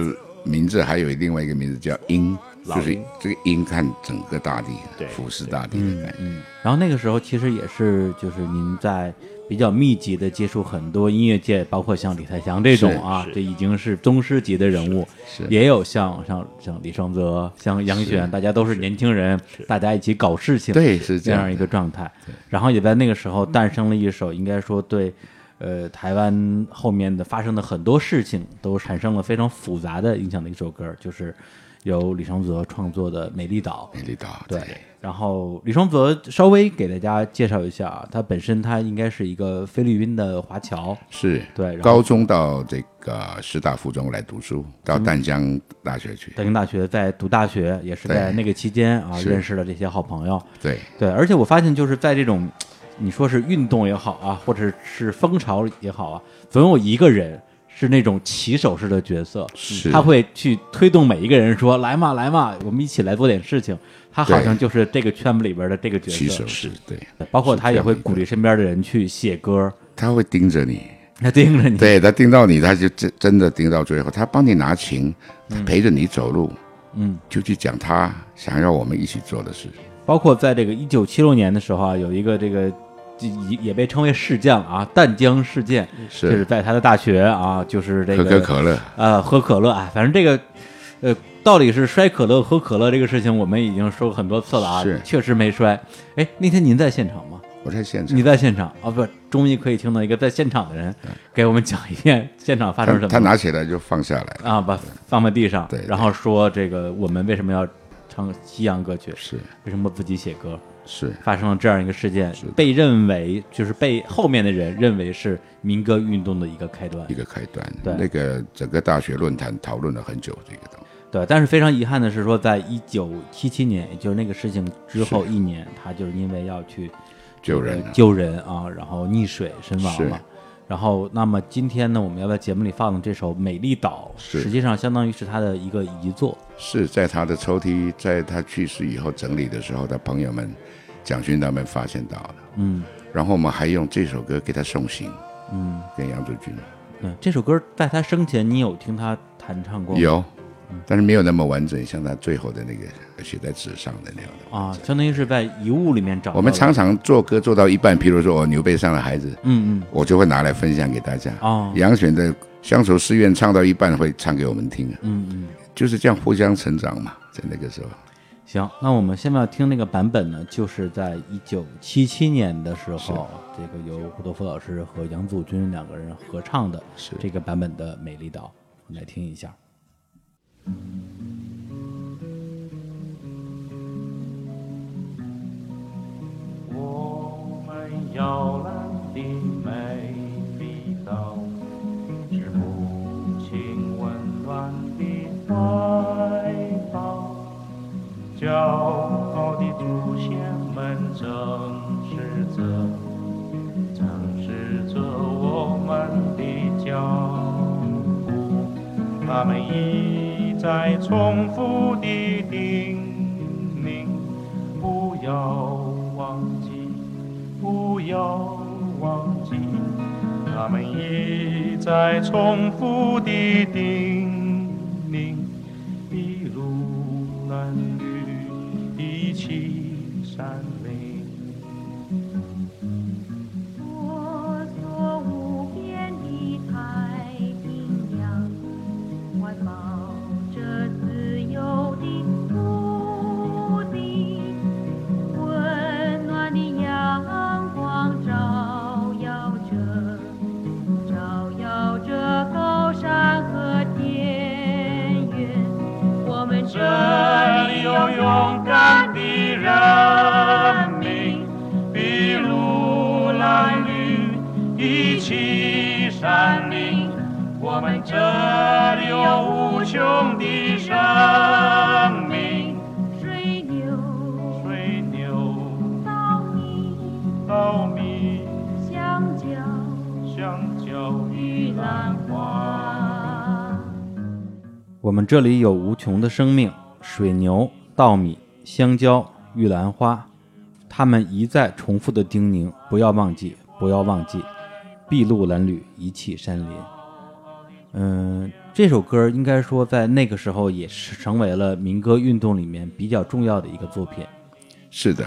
名字还有另外一个名字叫鹰，就是这个鹰看整个大地，俯视大地的感觉。嗯，然后那个时候其实也是，就是您在比较密集的接触很多音乐界，包括像李泰祥这种啊这已经是宗师级的人物，是也有像像像李双泽、像杨选，大家都是年轻人，大家一起搞事情，对是这样这样一个状态。然后也在那个时候诞生了一首，应该说对。呃，台湾后面的发生的很多事情都产生了非常复杂的影响的一首歌，就是由李双泽创作的《美丽岛》。美丽岛，对，然后李双泽稍微给大家介绍一下啊，他本身他应该是一个菲律宾的华侨，是对高中到这个师大附中来读书，到淡江大学去。北京大学在读大学，也是在那个期间啊认识了这些好朋友。对，对，而且我发现就是在这种你说是运动也好啊，或者是风潮也好啊，总有一个人是那种旗手式的角色，是他会去推动每一个人说来嘛来嘛，我们一起来做点事情。他好像就是这个圈子里边的这个角色，骑手是对，包括他也会鼓励身边的人去写歌，他会盯着你，<laughs> 他盯着你。对他盯到你，他就真真的盯到最后，他帮你拿琴，他陪着你走路，嗯，就去讲他想要我们一起做的事。包括在这个一九七六年的时候啊，有一个这个也也被称为事件啊，淡江事件，是就是在他的大学啊，就是这可个口可乐，呃喝可乐啊，反正这个呃到底是摔可乐喝可乐这个事情，我们已经说过很多次了啊是，确实没摔。哎，那天您在现场吗？我在现场你。在现场啊？不，终于可以听到一个在现场的人给我们讲一遍现场发生什么。他他拿起来就放下来，啊，把放在地上，对对然后说这个我们为什么要唱西洋歌曲？是为什么自己写歌？是发生了这样一个事件是，被认为就是被后面的人认为是民歌运动的一个开端一。个开端。对那个整个大学论坛讨论了很久这个东西。对，但是非常遗憾的是说，在一九七七年，也就是那个事情之后一年，他就是因为要去呃救人啊救人啊，然后溺水身亡是了。然后，那么今天呢，我们要在节目里放的这首《美丽岛》，实际上相当于是他的一个遗作。是在他的抽屉，在他去世以后整理的时候，他朋友们、蒋勋他们发现到的。嗯然后我们还用这首歌给他送行，嗯，跟杨祖君嗯，这首歌在他生前，你有听他弹唱过吗？有，但是没有那么完整，像他最后的那个写在纸上的那样的。啊，相当于是在遗物里面找。我们常常做歌做到一半，比如说我牛背上的孩子，嗯嗯我就会拿来分享给大家。哦杨选的《乡愁诗愿》唱到一半会唱给我们听，嗯嗯。就是这样互相成长嘛，在那个时候。行，那我们现在要听那个版本呢，就是在一九七七年的时候，这个由胡德夫老师和杨祖军两个人合唱的是这个版本的《美丽岛》，我们来听一下。我们摇篮的美丽岛，是母亲温暖的怀抱。骄傲的祖先们正视着，正视着我们的脚步，他们一在重复的叮咛。不要忘记，不要忘记，他们一再重复的叮咛，一路难这里有勇敢的人民碧路蓝绿一起山林我们这里有无穷的生命水牛水牛稻米稻米香蕉香蕉玉兰花我们这里有无穷的生命水牛、稻米、香蕉、玉兰花，他们一再重复的叮咛：不要忘记，不要忘记，筚路蓝缕，一气山林。嗯，这首歌应该说在那个时候也是成为了民歌运动里面比较重要的一个作品。是的，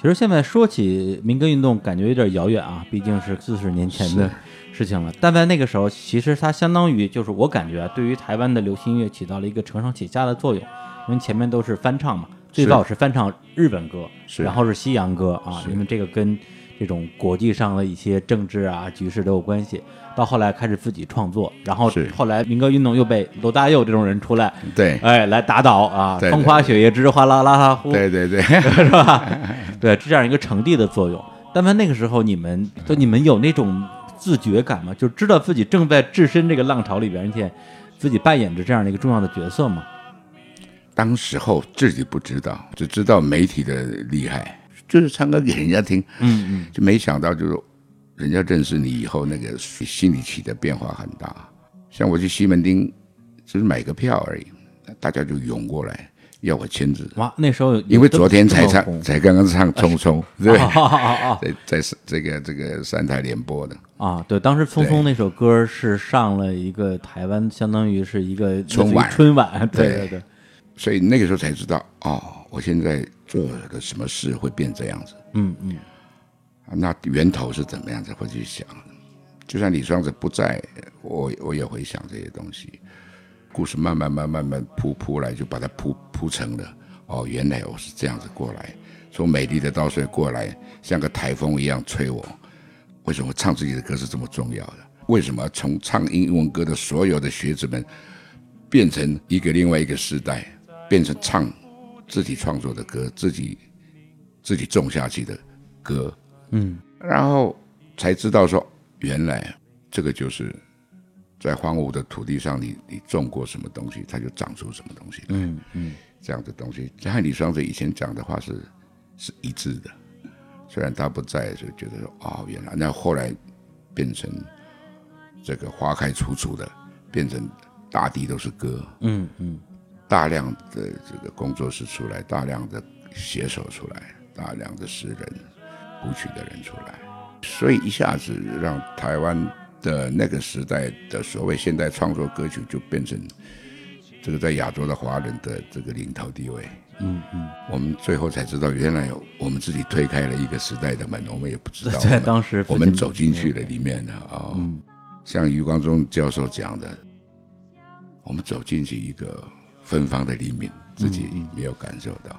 其实现在说起民歌运动，感觉有点遥远啊，毕竟是四十年前的事情了。但在那个时候，其实它相当于就是我感觉啊，对于台湾的流行音乐起到了一个承上启下的作用，因为前面都是翻唱嘛，最早是翻唱日本歌，是然后是西洋歌啊，因为这个跟这种国际上的一些政治啊局势都有关系。到后来开始自己创作，然后后来民歌运动又被罗大佑这种人出来，对哎，来打倒啊，风花雪月之哗啦啦啦呼，对对对，<laughs> 是吧？对，这样一个成帝的作用。但凡那个时候，你们就你们有那种自觉感吗？就知道自己正在置身这个浪潮里边，而且自己扮演着这样的一个重要的角色吗？当时候自己不知道，只知道媒体的厉害，就是唱歌给人家听，嗯嗯，就没想到就是人家认识你以后，那个心里起的变化很大。像我去西门町，只是买个票而已，大家就涌过来要我签字，哇，那时候有因为昨天才唱，才刚刚唱《匆匆》，<laughs> 对，在在这个这个三台联播的，啊！对，当时《匆匆》那首歌是上了一个台湾，相当于是一个春晚。春晚，对对。对对，所以那个时候才知道，哦，我现在做的什么事会变这样子。嗯嗯啊那源头是怎么样子会去想？就算李双子不在，我我也会想这些东西。故事慢慢慢慢慢铺铺来，就把它铺铺成了。哦，原来我是这样子过来，从美丽的稻穗过来，像个台风一样吹我。为什么唱自己的歌是这么重要的？为什么从唱英文歌的所有的学子们，变成一个另外一个时代，变成唱自己创作的歌，自己自己种下去的歌，嗯。然后才知道说，原来这个就是在荒芜的土地上你，你种过什么东西，它就长出什么东西来。嗯嗯。这样的东西，和李双泽以前讲的话是是一致的。虽然他不在，就觉得说哦，原来那后来变成这个花开处处的，变成大地都是歌，嗯嗯大量的这个工作室出来，大量的写手出来，大量的诗人、谱曲的人出来，所以一下子让台湾的那个时代的所谓现代创作歌曲就变成这个在亚洲的华人的这个领头地位。嗯嗯，我们最后才知道，原来我们自己推开了一个时代的门，我们也不知道。<laughs> 在当时我们走进去了里面呢啊、嗯像余光中教授讲的，我们走进去一个芬芳的黎明，自己没有感受到。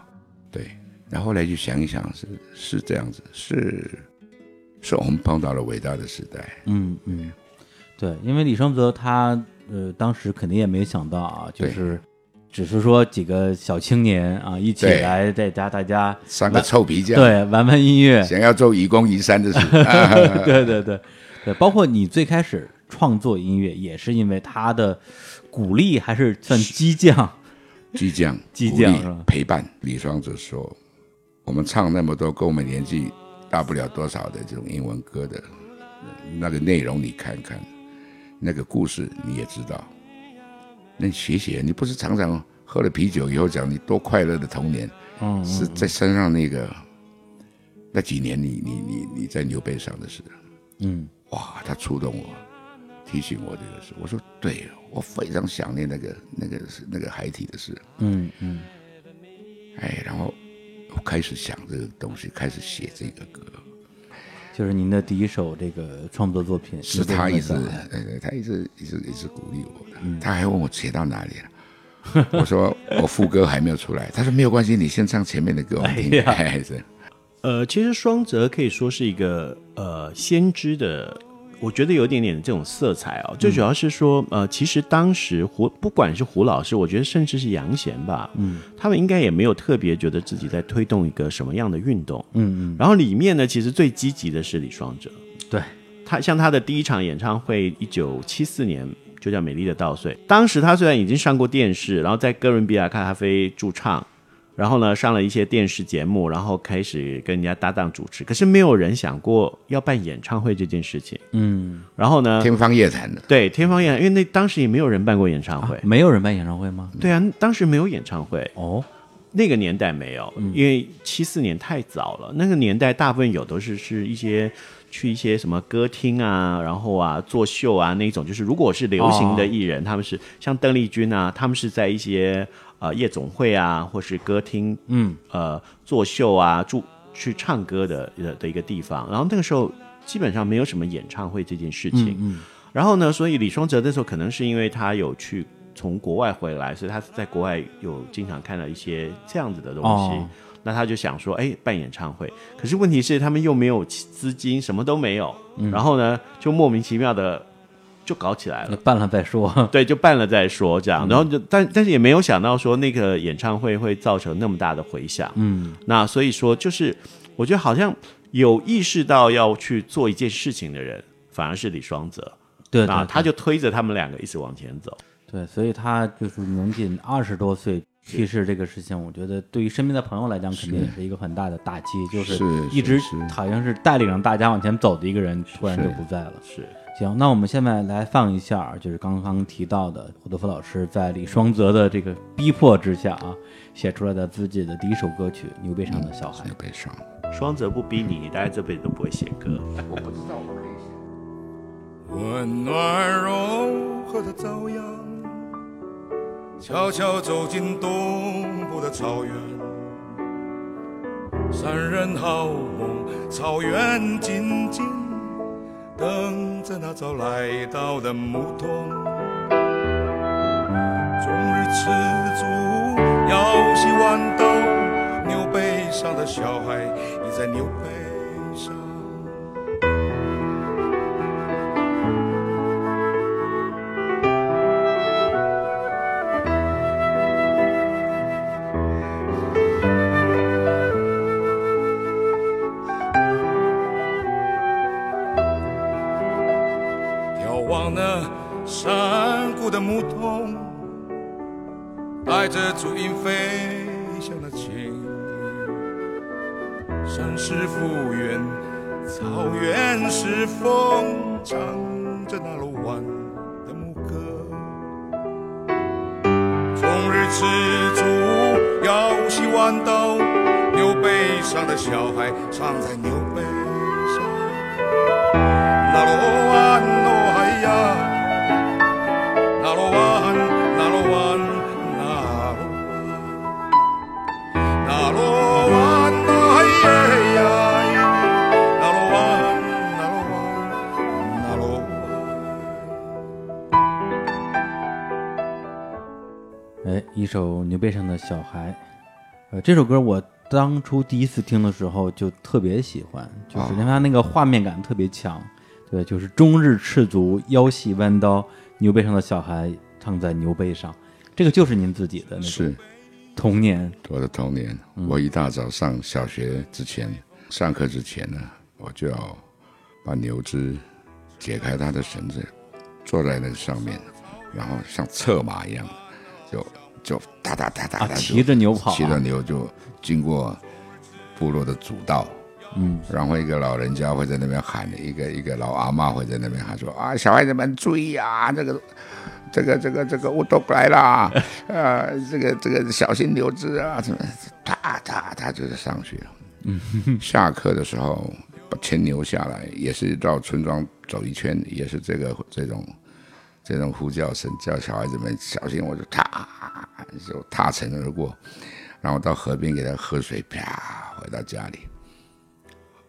对，然后后来就想一想，是是这样子，是是我们碰到了伟大的时代。嗯嗯，对，因为李双泽他呃当时肯定也没想到啊，就是只是说几个小青年啊一起来在家大家三个臭皮匠，对玩玩音乐，想要做愚公移山的事。<laughs> 对对对。对，包括你最开始创作音乐也是因为他的鼓励还是算激将，激将，激鼓励将陪伴。李双泽说：“我们唱那么多跟我们年纪大不了多少的这种英文歌的呃那个内容，你看看，那个故事你也知道。那你写写，你不是常常喝了啤酒以后讲你多快乐的童年，嗯，是在山上那个那几年你你你你在牛背上的事。嗯哇，他触动我，提醒我这个事。我说对，我非常想念那个那个是那个海体的事。嗯嗯哎，然后我开始想这个东西，开始写这个歌，就是您的第一首这个创作作品是他一直，嗯呃，他一直一直一直鼓励我的。他还问我写到哪里了，我说我副歌还没有出来，他说没有关系，你先唱前面的歌我们听。哎呀 <laughs> 哎，是呃，其实双泽可以说是一个呃先知的，我觉得有一点点这种色彩哦。最主要是说，呃，其实当时胡不管是胡老师，我觉得甚至是杨贤吧，嗯，他们应该也没有特别觉得自己在推动一个什么样的运动，嗯嗯，然后里面呢，其实最积极的是李双哲，对，他像他的第一场演唱会，一九七四年就叫《美丽的稻穗》。当时他虽然已经上过电视，然后在哥伦比亚咖啡驻唱，然后呢上了一些电视节目，然后开始跟人家搭档主持，可是没有人想过要办演唱会这件事情。嗯，然后呢，天方夜谭的，对天方夜谭，因为那当时也没有人办过演唱会。没有人办演唱会吗？对啊，当时没有演唱会，哦，那个年代没有，因为七四年太早了。那个年代大部分有都是是一些去一些什么歌厅啊，然后啊做秀啊那种，就是如果是流行的艺人，他们是像邓丽君啊，他们是在一些呃夜总会啊，或是歌厅，嗯，呃作秀啊，住去唱歌的的的一个地方。然后那个时候基本上没有什么演唱会这件事情。嗯然后呢，所以李双泽那时候可能是因为他有去从国外回来，所以他在国外有经常看到一些这样子的东西。哦那他就想说，哎，办演唱会。可是问题是他们又没有资金，什么都没有。嗯然后呢，就莫名其妙的就搞起来了。办了再说。<laughs> 对，就办了再说这样。然后就但但是也没有想到说那个演唱会会造成那么大的回响。嗯，那所以说，就是我觉得好像有意识到要去做一件事情的人，反而是李双泽。对对啊，他就推着他们两个一直往前走。对，所以他就是年仅二十多岁去世这个事情，我觉得对于身边的朋友来讲，肯定也是一个很大的打击，就是是一直好像是带领着大家往前走的一个人，突然就不在了。是，行，那我们现在来放一下，就是刚刚提到的胡德夫老师在李双泽的这个逼迫之下啊，写出来的自己的第一首歌曲《牛背上的小孩》。牛背上。双泽不逼你，你大概这辈子都不会写歌。温暖柔和的朝阳，悄悄走进东部的草原。山人好梦，草原静静等着那早来到的牧童。终日吃足，腰系弯刀，牛背上的小孩倚在牛背带着足音飞翔的情侣。山是复原，草原是风，唱着那鲁湾的牧歌。终日吃足，腰系弯刀，牛背上的小孩唱在牛首《牛背上的小孩》，呃，这首歌我当初第一次听的时候就特别喜欢，就是因为它那个画面感特别强。对，就是终日赤足，腰系弯刀，牛背上的小孩躺在牛背上，这个就是您自己的那种是童年。我的童年，我一大早上小学之前，上课之前呢，我就要把牛只解开它的绳子，坐在那个上面，然后像策马一样，就就哒哒哒哒哒，啊骑着牛跑啊骑着牛就经过部落的主道。嗯，然后一个老人家会在那边喊，一个一个老阿妈会在那边喊说啊，小孩子们注意啊，这个这个这个这个乌都来啦，啊，这个这个小心牛只啊，什么，哒哒哒就是上去了。嗯，<laughs> 下课的时候把牵牛下来，也是绕村庄走一圈，也是这个这种这种呼叫声，叫小孩子们小心，我就踏就踏尘而过，然后到河边给他喝水，啪回到家里。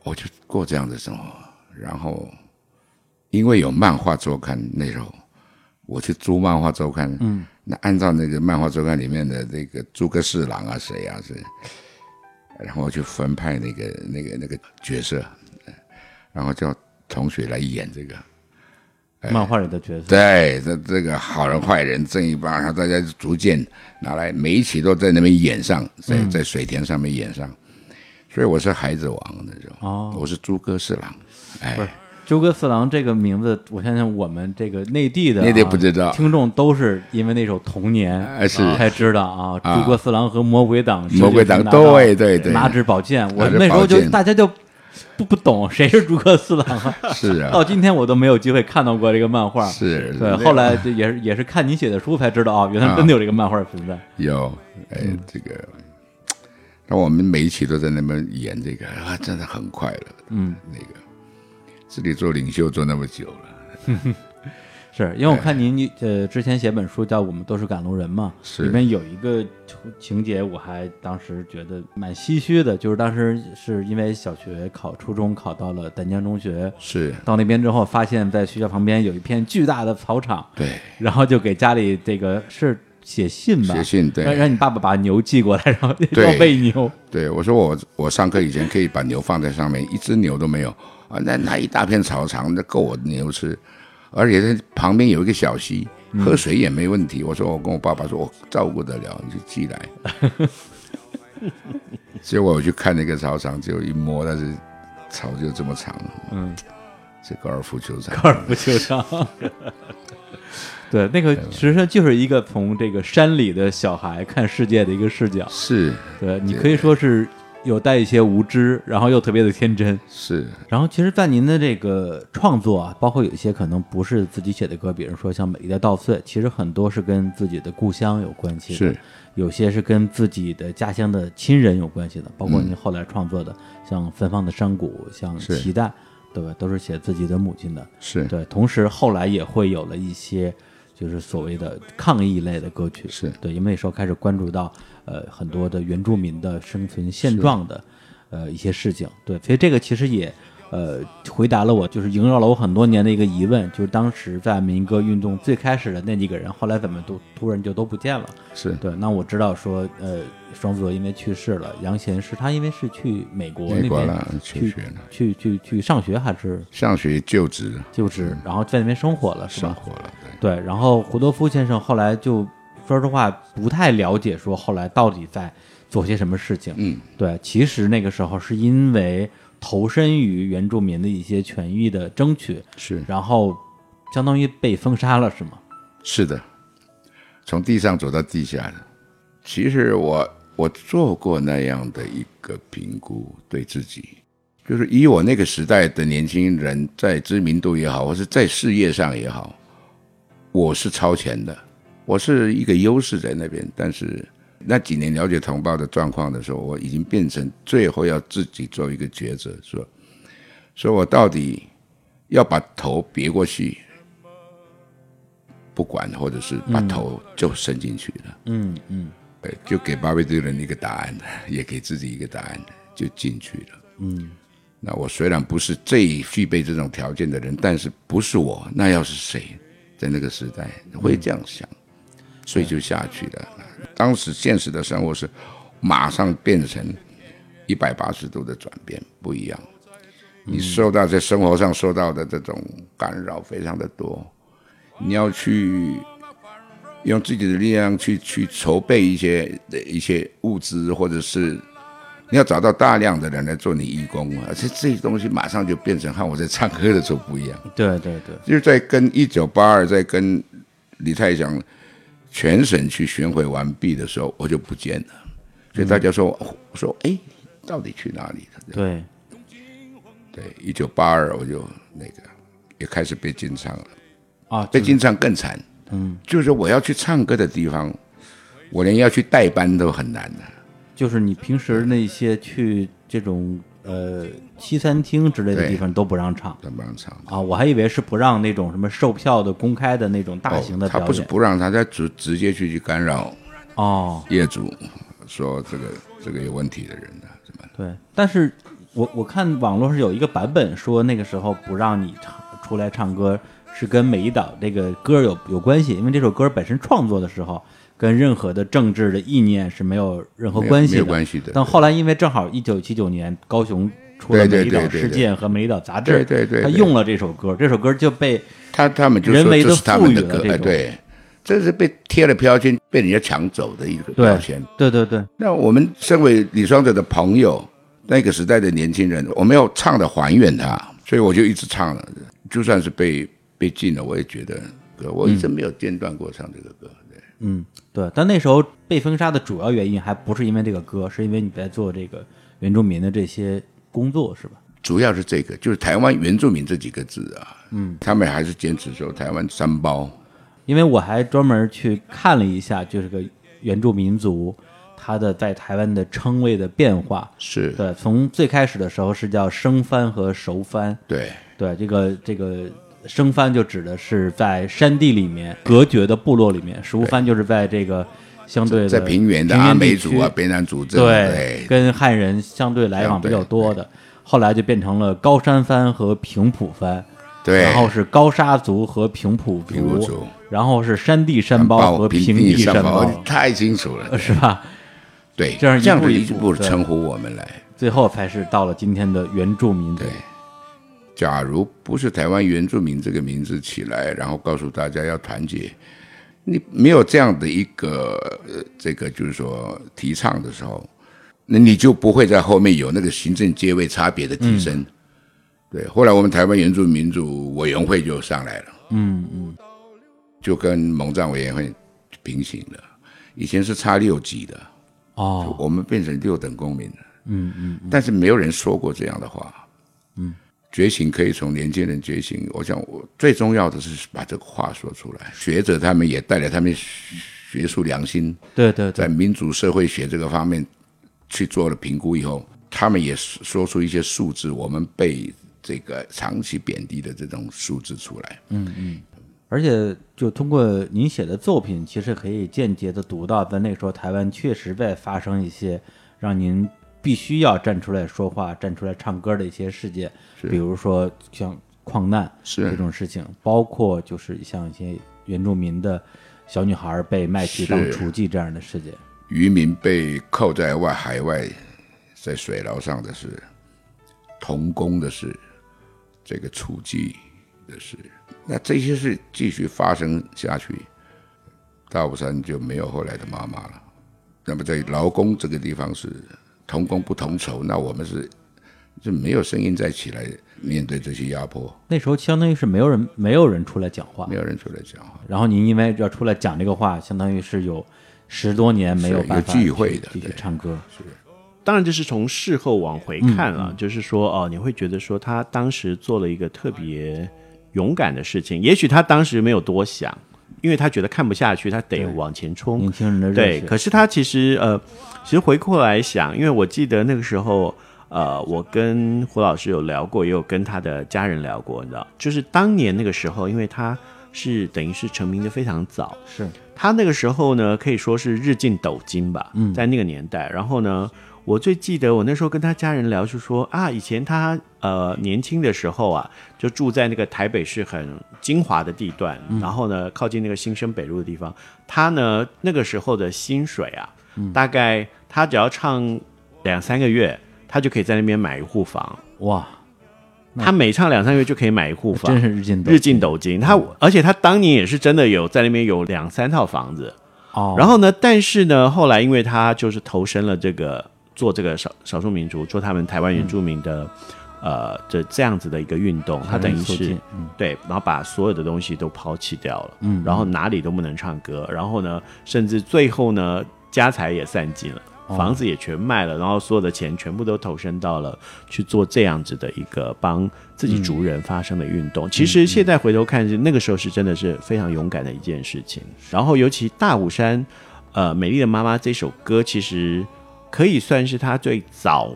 我就过这样的生活，然后因为有漫画周刊，那时候我去租漫画周刊，嗯，那按照那个漫画周刊里面的那个诸葛四郎啊，谁啊是，然后我去分派那个那个那个角色，然后叫同学来演这个，漫画里的角色，对，这这个好人坏人正义帮，然后大家逐渐拿来，每一期都在那边演上，在在水田上面演上，所以我是孩子王那种，哦。我是诸葛四郎，哎，诸葛四郎这个名字，我相信我们这个内地的、啊、内地不知道。听众都是因为那首《童年》哎是。才知道啊。啊。诸葛四郎和魔鬼党，魔鬼党对对对。拿指宝剑，我那时候就大家就不不懂 <laughs> 谁是诸葛四郎啊。<laughs> 是啊到今天我都没有机会看到过这个漫画。是对，后来就也是也是看你写的书才知道啊，原来真的有这个漫画存在。有，哎，这个，那我们每一期都在那边演这个啊，真的很快乐。嗯，那个自己做领袖做那么久了，<laughs> 是因为我看您呃之前写本书叫《我们都是赶路人》嘛，是。里面有一个情节，我还当时觉得蛮唏嘘的，就是当时是因为小学考初中考到了丹江中学，是。到那边之后发现，在学校旁边有一片巨大的草场，对，然后就给家里这个是写信吧，写信对让让你爸爸把牛寄过来，然后对要喂牛，对，我说我我上课以前可以把牛放在上面，一只牛都没有。啊，那那一大片草场，那够我牛吃，而且它旁边有一个小溪，喝水也没问题。我说我跟我爸爸说，我照顾得了，你就寄来。<laughs> 结果我去看那个操场，就一摸，但是草就这么长，嗯，是高尔夫球场，高尔夫球场。<laughs> 对，那个实际上就是一个从这个山里的小孩看世界的一个视角。是对你可以说是有带一些无知，然后又特别的天真。是然后其实，在您的这个创作啊，包括有一些可能不是自己写的歌，比如说像《美丽的稻穗》，其实很多是跟自己的故乡有关系的，是有些是跟自己的家乡的亲人有关系的，包括嗯您后来创作的，像《芬芳的山谷》、像《是脐带》，对吧？都是写自己的母亲的。是对，同时后来也会有了一些就是所谓的抗议类的歌曲，是对，因为那时候开始关注到呃很多的原住民的生存现状的呃一些事情，对，所以这个其实也呃回答了我就是萦绕了我很多年的一个疑问，就是当时在民歌运动最开始的那几个人，后来怎么都突然就都不见了？是。对，那我知道说呃双子座因为去世了，杨贤是他因为是去美国那边美国了求去学了。去去去上学还是？上学就职。就职，然后在那边生活了，是吧？生活了，对，然后胡多夫先生后来就说实话不太了解，说后来到底在做些什么事情。嗯，对，其实那个时候是因为投身于原住民的一些权益的争取，是然后相当于被封杀了，是吗？是的，从地上走到地下的。其实我我做过那样的一个评估，对自己，就是以我那个时代的年轻人，在知名度也好，或是在事业上也好，我是超前的，我是一个优势在那边。但是那几年了解同胞的状况的时候，我已经变成最后要自己做一个抉择，说，说我到底要把头别过去，不管，或者是把头就伸进去了。嗯嗯对，就给巴贝队人一个答案，也给自己一个答案，就进去了。嗯那我虽然不是最具备这种条件的人，但是不是我，那要是谁，在那个时代会这样想，所以就下去了。当时现实的生活是马上变成一百八十度的转变，不一样。你受到在生活上受到的这种干扰非常的多，你要去用自己的力量去去筹备一些一些物资，或者是你要找到大量的人来做你义工啊，这这些东西马上就变成和我在唱歌的时候不一样。对对对，就是在跟一九八二在跟李泰祥全省去巡回完毕的时候，我就不见了，所以大家说、说哎，到底去哪里了？对，对，一九八二我就那个也开始被禁唱了。啊，被禁唱更惨。嗯，就是我要去唱歌的地方，我连要去代班都很难的、就是你平时那些去这种呃西餐厅之类的地方都不让唱，都不让唱。啊，我还以为是不让那种什么售票的公开的那种大型的哦他不是不让他，在直直接去去干扰哦，业主，说这个这个有问题的人呢、怎么？对，但是我我看网络上有一个版本说那个时候不让你唱出来唱歌，是跟美丽岛这个歌有有关系，因为这首歌本身创作的时候跟任何的政治的意念是没有任何关系的，没有关系的但后来因为正好一九七九年高雄出了《对美丽岛事件》和《美丽岛杂志》，对对对对他用了这首歌，这首歌就被他他们就人为的赋们的歌，哎，予了这种，对，这是被贴了标签，被人家抢走的一个标签。对对对，那我们身为李双泽的朋友，那个时代的年轻人，我们要唱的还原他，所以我就一直唱了，就算是被被禁了，我也觉得歌，我一直没有间断过唱这个歌。对，嗯，对。但那时候被封杀的主要原因还不是因为这个歌，是因为你在做这个原住民的这些工作，是吧？主要是这个，就是台湾原住民这几个字啊，嗯，他们还是坚持说台湾三包。因为我还专门去看了一下，就是个原住民族，他的在台湾的称谓的变化。是对，从最开始的时候是叫生番和熟番。对对，这个这个生番就指的是在山地里面隔绝的部落里面，熟番就是在这个相对的在平原的阿美族啊、卑南族这种对，跟汉人相对来往比较多的，后来就变成了高山番和平埔番。对，然后是高沙族和平埔平埔族，然后是山地山包和平地山包，太清楚了，<laughs> 是吧？对，这样这样一步一步称呼我们来，最后才是到了今天的原住民。对，假如不是台湾原住民这个名字起来，然后告诉大家要团结，你没有这样的一个这个就是说提倡的时候，那你就不会在后面有那个行政阶位差别的提升。对，后来我们台湾原住民主委员会就上来了，嗯嗯，就跟蒙藏委员会平行了。以前是差六级的，哦，我们变成六等公民了，嗯嗯，但是没有人说过这样的话，嗯，觉醒可以从年轻人觉醒。我想，我最重要的是把这个话说出来。学者他们也带着他们学术良心，对对，在民主社会学这个方面去做了评估以后，他们也说出一些数字，我们被。这个长期贬低的这种数字出来，嗯嗯，而且就通过您写的作品，其实可以间接的读到，在那时候台湾确实在发生一些让您必须要站出来说话、站出来唱歌的一些事件，比如说像矿难是这种事情，包括就是像一些原住民的小女孩被卖去当雏妓这样的事件，渔民被扣在外海外，在水牢上的事，童工的事。这个厨妓的事，那这些事继续发生下去，大武山就没有后来的妈妈了。那么在劳工这个地方是同工不同酬，那我们是就没有声音再起来面对这些压迫。那时候相当于是没有人，没有人出来讲话，没有人出来讲话。然后您因为要出来讲这个话，相当于是有十多年没有办法聚会的，继续唱歌是。当然，这是从事后往回看了，就是说，哦，你会觉得说他当时做了一个特别勇敢的事情。也许他当时没有多想，因为他觉得看不下去，他得往前冲。年轻人的对，可是他其实呃，其实回过来想，因为我记得那个时候，呃，我跟胡老师有聊过，也有跟他的家人聊过，你知道，就是当年那个时候，因为他是等于是成名的非常早，是他那个时候呢，可以说是日进斗金吧，嗯，在那个年代，然后呢。我最记得我那时候跟他家人聊，就说啊，以前他呃年轻的时候啊，就住在那个台北市很精华的地段，然后呢靠近那个新生北路的地方。他呢那个时候的薪水啊，大概他只要唱两三个月，他就可以在那边买一户房。哇！他每唱两三个月就可以买一户房，真是日进日进斗金。他而且他当年也是真的有在那边有两三套房子哦。然后呢，但是呢，后来因为他就是投身了这个。做这个少少数民族，做他们台湾原住民的，呃，这这样子的一个运动，他等于是对，然后把所有的东西都抛弃掉了，嗯，然后哪里都不能唱歌，然后呢，甚至最后呢，家财也散尽了，房子也全卖了，然后所有的钱全部都投身到了去做这样子的一个帮自己族人发生的运动。其实现在回头看，那个时候是真的是非常勇敢的一件事情。然后尤其大武山，呃，美丽的妈妈这首歌，其实。可以算是他最早，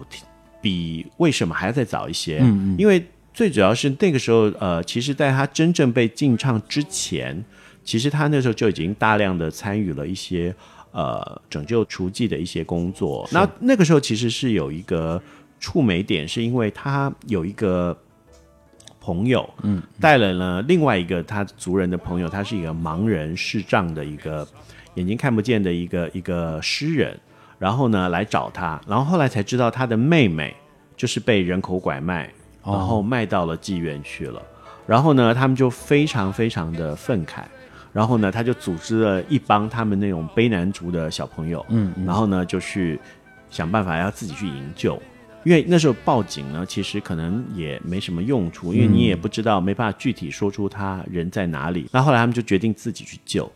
比为什么还要再早一些？嗯嗯，因为最主要是那个时候，呃，其实在他真正被禁唱之前，其实他那时候就已经大量的参与了一些呃拯救雏妓的一些工作。那那个时候其实是有一个触媒点，是因为他有一个朋友，嗯，带了呢另外一个他族人的朋友，他是一个盲人视障的一个眼睛看不见的一个一个诗人。然后呢，来找他，然后后来才知道他的妹妹就是被人口拐卖，然后卖到了妓院去了。然后呢，他们就非常非常的愤慨。然后呢，他就组织了一帮他们那种卑南族的小朋友，嗯，然后呢，就去想办法要自己去营救。因为那时候报警呢，其实可能也没什么用处，因为你也不知道，没办法具体说出他人在哪里。那后来他们就决定自己去救，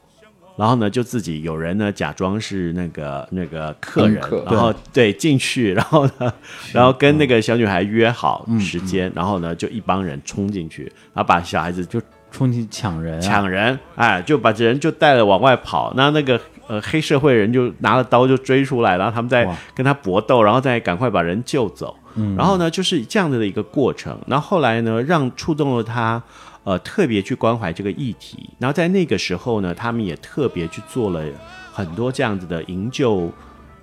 然后呢，就自己有人呢假装是那个那个客人客，然后对进去，然后呢，然后跟那个小女孩约好时间，然后呢就一帮人冲进去，然后把小孩子就冲进去抢人、啊，抢人，哎，就把人就带了往外跑。那那个呃黑社会人就拿了刀就追出来，然后他们在跟他搏斗，然后再赶快把人救走。嗯然后呢，就是这样子的一个过程。然后后来呢，让触动了他，呃，特别去关怀这个议题。然后在那个时候呢，他们也特别去做了很多这样子的营救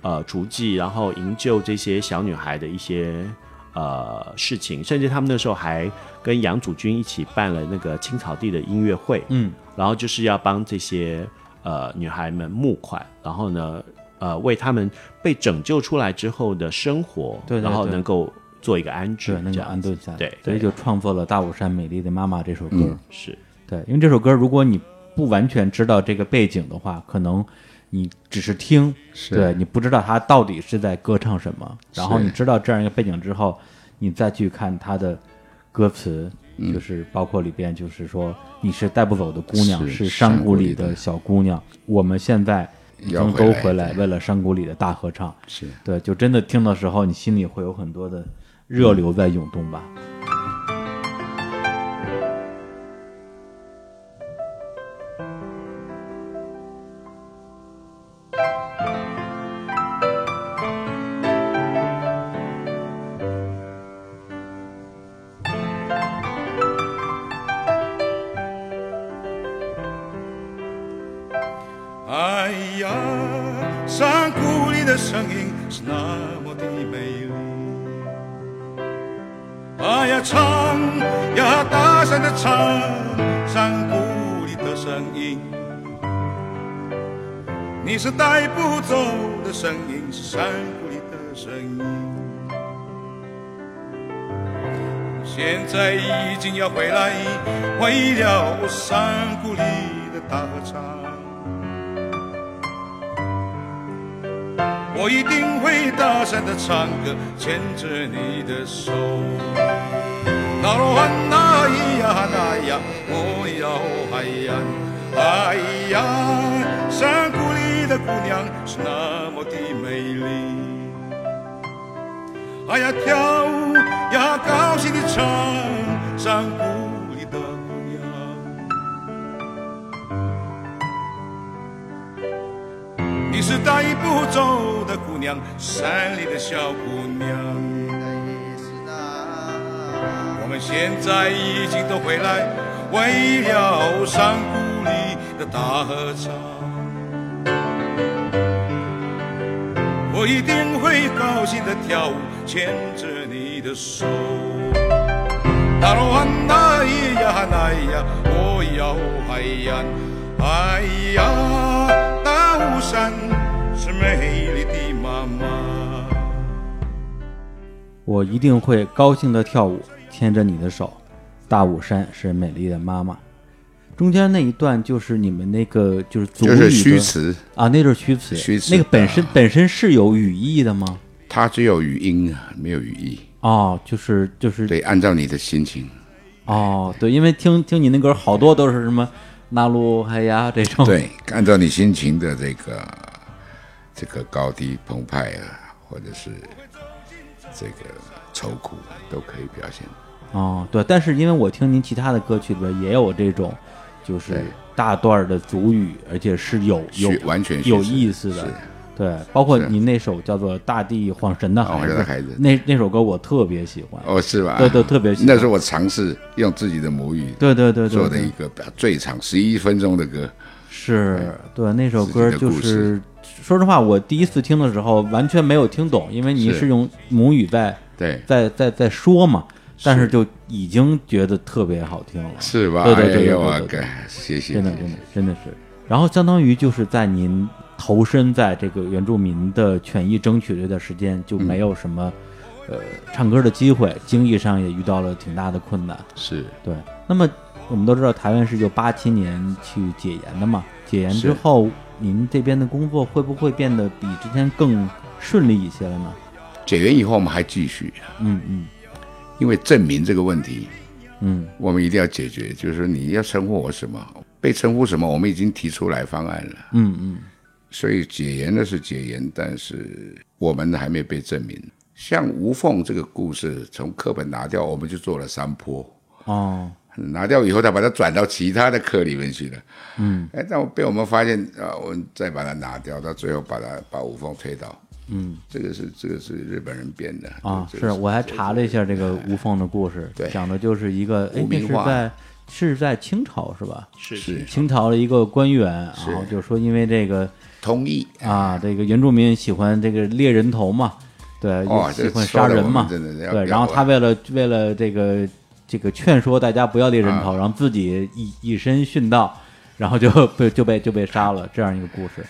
呃足迹，然后营救这些小女孩的一些呃事情，甚至他们那时候还跟杨祖君一起办了那个青草地的音乐会，嗯，然后就是要帮这些呃女孩们募款，然后呢，呃，为他们被拯救出来之后的生活，对对然后能够做一个安置对，，能这样子。够安顿下来，对，所以就创作了《大武山美丽的妈妈》这首歌。嗯是。对，因为这首歌如果你不完全知道这个背景的话，可能你只是听，是。对你不知道他到底是在歌唱什么。然后你知道这样一个背景之后，你再去看他的歌词，嗯。就是包括里边就是说你是带不走的姑娘，是是山山谷里的。小姑娘，我们现在已经都回来为了山谷里的大合唱。是。对，就真的听的时候，你心里会有很多的热流在涌动吧。经要回来，为了山谷里的大合唱。我一定会大声的唱歌，牵着你的手。那罗汉那咿呀那呀，哦呀哦嗨呀，哎呀，山谷里的姑娘是那么的美丽。哎呀，跳舞呀，高兴的唱，山谷里的姑娘。你是带不走的姑娘，山里的小姑娘。我们现在已经都回来，为了山谷里的大合唱。我一定会高兴的跳舞，牵着你的手。那罗汉那咿呀那咿呀，哦呀哦嗨呀，哎呀，大武山是美丽的妈妈。我一定会高兴的跳舞，牵着你的手。大武山是美丽的妈妈。中间那一段就是你们那个就是族语的就是虚词，啊，那就是虚词。虚词那个本啊身本身是有语义的吗？它只有语音啊，没有语义。哦，就是就是对，按照你的心情，哦，对，因为听听你那歌好多都是什么那鲁海呀这种。对，按照你心情的这个这个高低澎湃啊，或者是这个愁苦，都可以表现。哦，对，但是因为我听您其他的歌曲里边也有这种，就是大段的主语，而且是有有完全有意思的是。对，包括是您那首叫做《大地晃神的哦孩子那那首歌我特别喜欢。哦，是吧？对对特别喜欢那是我尝试用自己的母语对对对对做的一个最长十一分钟的歌。是对那首歌就是，说实话，我第一次听的时候完全没有听懂，因为你是是用母语在对，在在在说嘛，但是就已经觉得特别好听了。是吧？对对对对哎呦啊，对对对谢谢真的真的真的是。然后相当于就是在您投身在这个原住民的权益争取这段时间，就没有什么、呃唱歌的机会，经济上也遇到了挺大的困难。是对，那么我们都知道台湾是就八七年去解严的嘛，解严之后，您这边的工作会不会变得比之前更顺利一些了呢？解严以后我们还继续，嗯嗯因为证明这个问题，嗯我们一定要解决。就是说你要称呼我什么，被称呼什么，我们已经提出来方案了。嗯嗯所以解严的是解严，但是我们还没被证明。像吴凤这个故事，从课本拿掉，我们就做了山坡。哦拿掉以后，他把它转到其他的课里面去了。嗯哎，但被我们发现啊，我们再把它拿掉，到最后把它把吴凤推倒。嗯这个是这个是日本人编的啊，这个是我还查了一下这个吴凤的故事，对讲的就是一个哎无，那名化是在是在清朝是吧？是是清朝的一个官员，然后就说因为这个通义啊，这个原住民喜欢这个猎人头嘛，对，哦喜欢杀人嘛，对，然后他为了为了这个这个劝说大家不要猎人头，啊。然后自己以以身殉道，然后就被就被就被杀了，这样一个故事。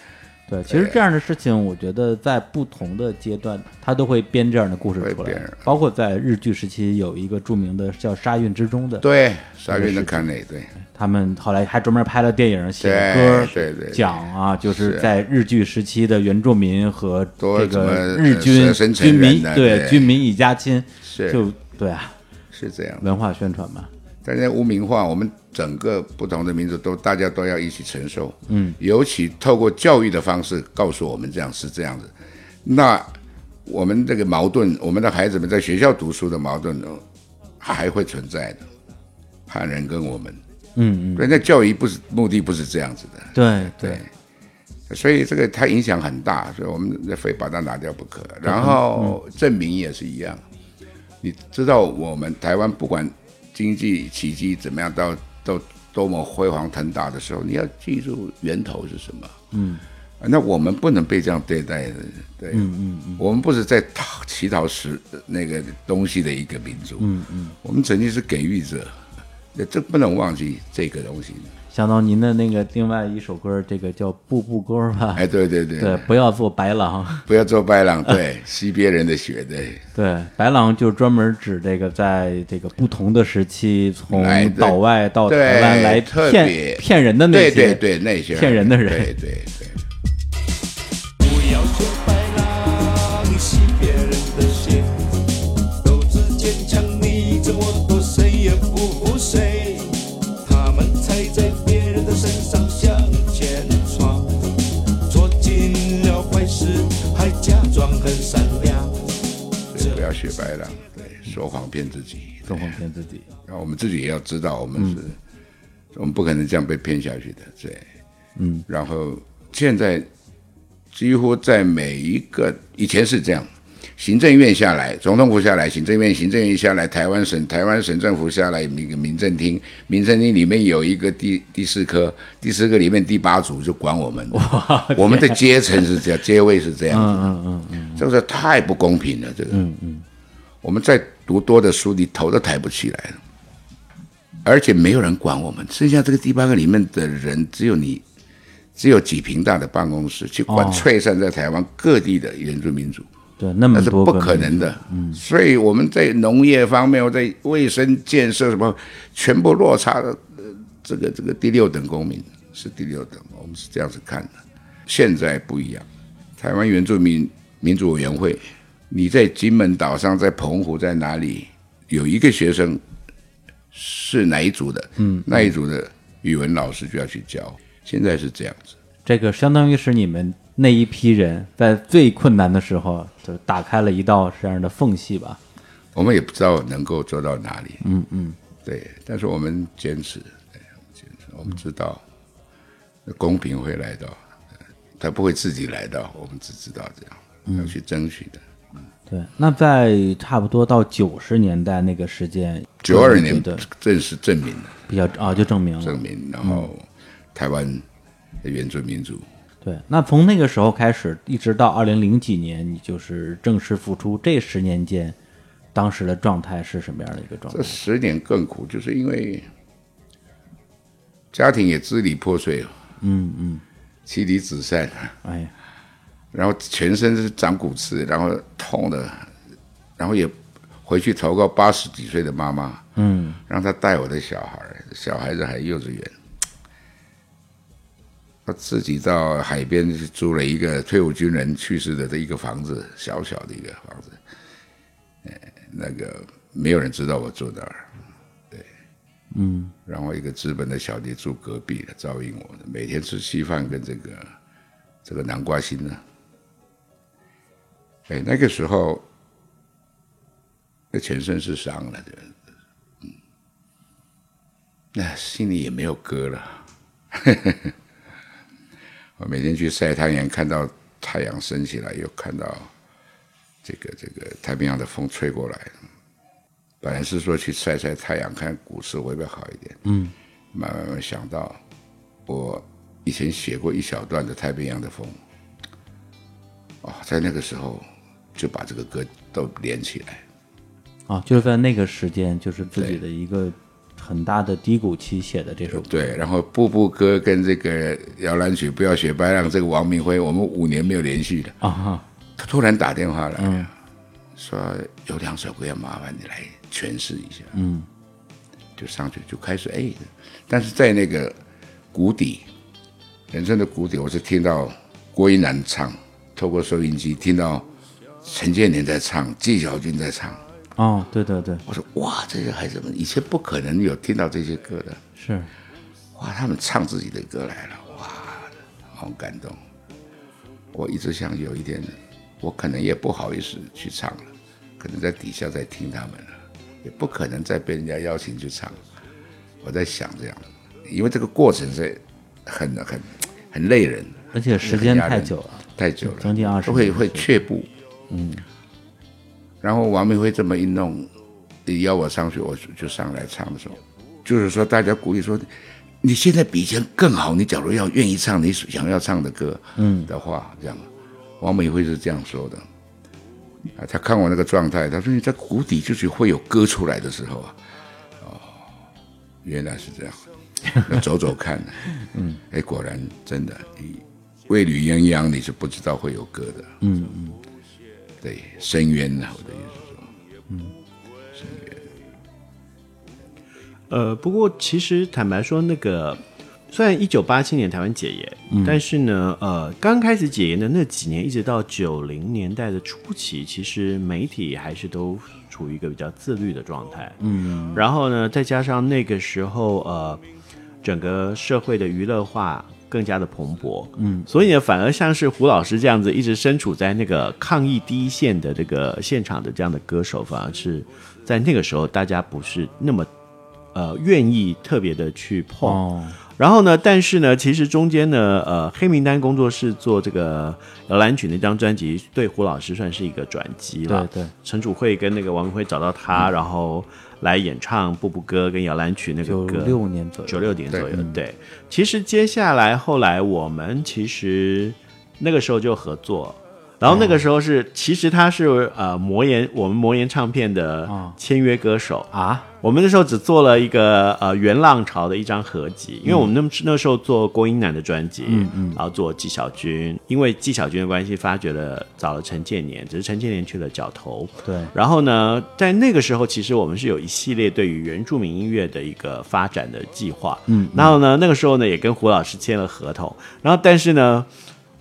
对，其实这样的事情，我觉得在不同的阶段，他都会编这样的故事出来，包括在日剧时期有一个著名的叫《沙运之中》的，对沙运的看内对他们后来还专门拍了电影，写歌，对对讲啊，就是是在日据时期的原住民和这个日军军民对对军民一家亲，是就对啊，是这样。文化宣传嘛，但是污名化，我们整个不同的民族都大家都要一起承受。嗯，尤其透过教育的方式告诉我们这样是这样子，那我们这个矛盾，我们的孩子们在学校读书的矛盾呢，还会存在的。汉人跟我们，嗯嗯，人家教育不是目的不是这样子的，对对，所以这个它影响很大，所以我们非把它拿掉不可。然后证明也是一样，你知道我们台湾不管经济奇迹怎么样，到到多么辉煌腾达的时候，你要记住源头是什么。嗯。啊那我们不能被这样对待的，对，嗯嗯嗯。我们不是在讨乞讨食那个东西的一个民族，嗯嗯，我们曾经是给予者，这不能忘记这个东西。想到您的那个另外一首歌，这个叫《步步歌》吧，哎，对对对，对，不要做白狼。不要做白狼，对，<laughs> 吸别人的血，对，对，白狼就专门指这个在这个不同的时期，从岛外到台湾来骗骗人的那对些，对对，那些骗人的人，对对对。很善良。所以不要学白狼，对，说谎骗自己，说谎骗自己。然后我们自己也要知道，我们是，我们不可能这样被骗下去的，对，嗯。然后现在几乎在每一个以前是这样，行政院下来，总统府下来，行政院行政院下来，台湾省台湾省政府下来，一个民政厅，民政厅里面有一个第第四科，第四科里面第八组就管我们，<laughs> 我们的阶层是这样，<laughs> 阶位是这样子，嗯嗯嗯这个太不公平了，这个，嗯嗯，我们再读多的书，你头都抬不起来了，而且没有人管我们，剩下这个第八个里面的人，只有你，只有几平大的办公室去管哦。璀璨在台湾各地的原住民族。对，那么那是不可能的。嗯，所以我们在农业方面，或在卫生建设什么，全部落差的，呃，这个这个第六等公民是第六等，我们是这样子看的。现在不一样，台湾原住民民主委员会，你在金门岛上，在澎湖，在哪里有一个学生是哪一组的，嗯那一组的语文老师就要去教。现在是这样子。这个相当于是你们那一批人在最困难的时候，就打开了一道这样的缝隙吧。我们也不知道能够做到哪里，嗯嗯，对，但是我们坚持，对，我们坚持，我们知道公平会来到，他不会自己来到，我们只知道这样，要去争取的。对。那在差不多到九十年代那个时间，九二年的正式证明了，比较啊，就证明了证明，然后台湾的原住民族，对，那从那个时候开始，一直到二零零几年，你就是正式复出，这十年间，当时的状态是什么样的一个状态？这？十年更苦，就是因为家庭也支离破碎，嗯嗯，妻离子散，哎呀，然后全身是长骨刺，然后痛的，然后也回去投靠八十几岁的妈妈，嗯，让她带我的小孩，小孩子还幼稚园，他自己到海边去租了一个退伍军人去世的这一个房子，小小的一个房子，呃，那个没有人知道我住哪儿，对，嗯，然后一个资本的小弟住隔壁的，照应我的，每天吃稀饭跟这个这个南瓜心呢，哎，那个时候那全身是伤了的，嗯，那心里也没有歌了。我每天去晒太阳，看到太阳升起来，又看到这个这个太平洋的风吹过来。本来是说去晒晒太阳，看股市会不会好一点。嗯，慢慢慢想到，我以前写过一小段的太平洋的风，哦，在那个时候就把这个歌都连起来。啊，就是在那个时间，就是自己的一个很大的低谷期写的这首歌。对，然后《步步歌》跟这个摇篮曲《不要学白浪》，这个王明辉，我们五年没有联系了。啊哈，他突然打电话来，嗯说有两首歌要麻烦你来诠释一下。嗯，就上去就开始哎，但是在那个谷底，人生的谷底，我是听到郭一南唱，透过收音机听到陈建年在唱，纪晓君在唱。哦，对对对，我说哇，这些孩子们以前不可能有听到这些歌的，是，哇，他们唱自己的歌来了，哇，好感动。我一直想有一天，我可能也不好意思去唱了，可能在底下在听他们了，也不可能再被人家邀请去唱。我在想这样，因为这个过程是很很很累人，而且时间太久了，太久了，将近二十，会会却步。嗯，然后王明辉这么一弄，邀我上去，我就就上来唱的时候，就是说大家鼓励说，你现在比以前更好，你假如要愿意唱你想要唱的歌，嗯。的话，这样，王美辉是这样说的。啊，他看我那个状态，他说你在谷底就是会有歌出来的时候啊，哦，原来是这样，那走走看，<laughs> 嗯，哎，果然真的，你未履鸳鸯你是不知道会有歌的，嗯嗯，对，深渊呐，我的意思是说，嗯，深渊。呃，不过其实坦白说，那个虽然一九八七年台湾解严，嗯但是呢，呃，刚开始解严的那几年，一直到九零年代的初期，其实媒体还是都处于一个比较自律的状态。嗯，然后呢，再加上那个时候，呃，整个社会的娱乐化更加的蓬勃，嗯，所以呢，反而像是胡老师这样子，一直身处在那个抗疫第一线的这个现场的这样的歌手，反而是在那个时候，大家不是那么呃愿意特别的去碰。哦，然后呢，但是呢，其实中间呢，呃，黑名单工作室做这个摇篮曲那张专辑，对胡老师算是一个转机了。对对，陈楚慧跟那个王明辉找到他，然后来演唱《步步歌》跟摇篮曲那个九歌。六年左右，九六年左右，对嗯对。其实接下来后来我们其实那个时候就合作，然后那个时候是、其实他是呃魔岩我们魔岩唱片的哦。签约歌手。啊。我们那时候只做了一个呃原浪潮的一张合集，因为我们那那时候做郭英男的专辑，嗯嗯。然后做纪晓君，因为纪晓君的关系发掘了找了陈建年，只是陈建年去了角头，对，然后呢，在那个时候，其实我们是有一系列对于原住民音乐的一个发展的计划。嗯。然后呢，那个时候呢，也跟胡老师签了合同。然后，但是呢，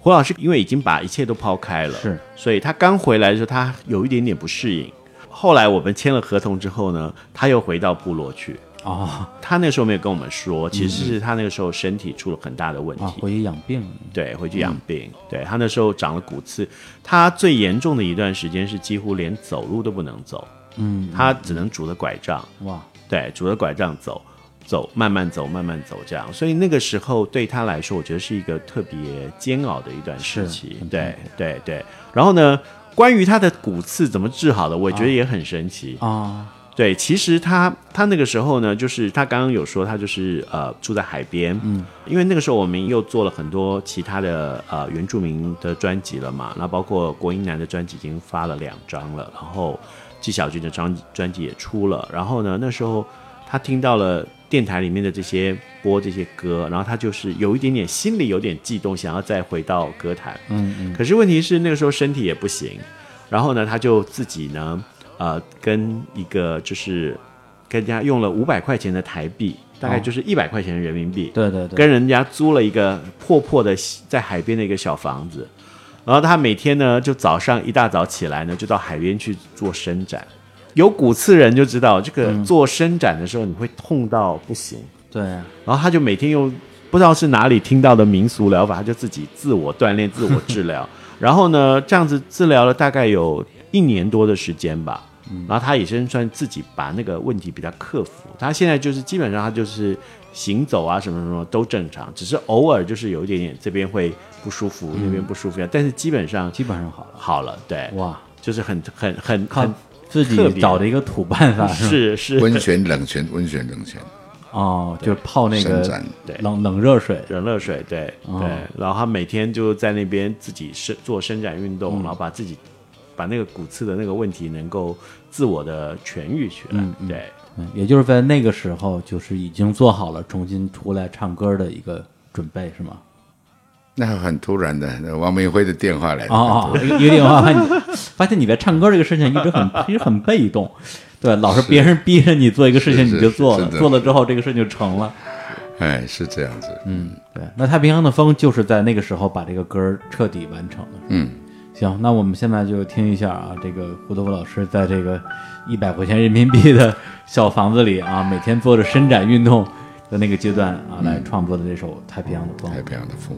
胡老师因为已经把一切都抛开了，是，所以他刚回来的时候，他有一点点不适应。后来我们签了合同之后呢，他又回到部落去。哦，他那时候没有跟我们说，其实是他那个时候身体出了很大的问题。啊，回去养病了，对，回去养病。对他那时候长了骨刺，他最严重的一段时间是几乎连走路都不能走，嗯，他只能拄着拐杖，哇，对，拄着拐杖走，走慢慢走，慢慢走这样。所以那个时候对他来说，我觉得是一个特别煎熬的一段时期。对，对，对。然后呢，关于他的骨刺怎么治好的，我觉得也很神奇。啊，对，其实他他那个时候呢，就是他刚刚有说他就是呃住在海边，嗯，因为那个时候我们又做了很多其他的呃原住民的专辑了嘛，那包括国英男的专辑已经发了两张了，然后纪晓君的专专辑也出了，然后呢那时候他听到了电台里面的这些播这些歌，然后他就是有一点点心里有点悸动，想要再回到歌坛，嗯嗯，可是问题是那个时候身体也不行，然后呢，他就自己呢，呃，跟一个就是跟人家用了五百块钱的台币，大概就是一百块钱人民币。对对对，跟人家租了一个破破的在海边的一个小房子，然后他每天呢就早上一大早起来呢就到海边去做伸展。有骨刺人就知道，这个做伸展的时候你会痛到不行。对，然后他就每天用不知道是哪里听到的民俗疗法，他就自己自我锻炼、自我治疗。<laughs> 然后呢，这样子治疗了大概有一年多的时间吧。然后他也是算自己把那个问题比较克服。他现在就是基本上他就是行走啊什么什么都正常，只是偶尔就是有一点点这边会不舒服，那边不舒服，但是基本上基本上好了。好了，对，哇，就是很很很靠很自己找的一个土办法 <laughs> 是？是是。温泉冷泉，温泉冷泉，哦，就泡那个伸展。对冷冷热水，冷热水，对、哦。对，然后他每天就在那边自己伸做伸展运动，然后把自己把那个骨刺的那个问题能够自我的痊愈起来，对。嗯，也就是在那个时候，就是已经做好了重新出来唱歌的一个准备，是吗？那很突然的，那王明辉的电话来了，哦哦，一个电话，发现你发现你在唱歌这个事情一直很 <laughs> 一直很被动，对，老是别人逼着你做一个事情你就做了，做了之后这个事情就成了。哎，是这样子，嗯，对，那太平洋的风就是在那个时候把这个歌彻底完成的。嗯，行，那我们现在就听一下啊，这个胡德夫老师在这个一百块钱人民币的小房子里啊，<laughs> 每天做着伸展运动的那个阶段啊，来创作的这首《太平洋的风》。太平洋的风，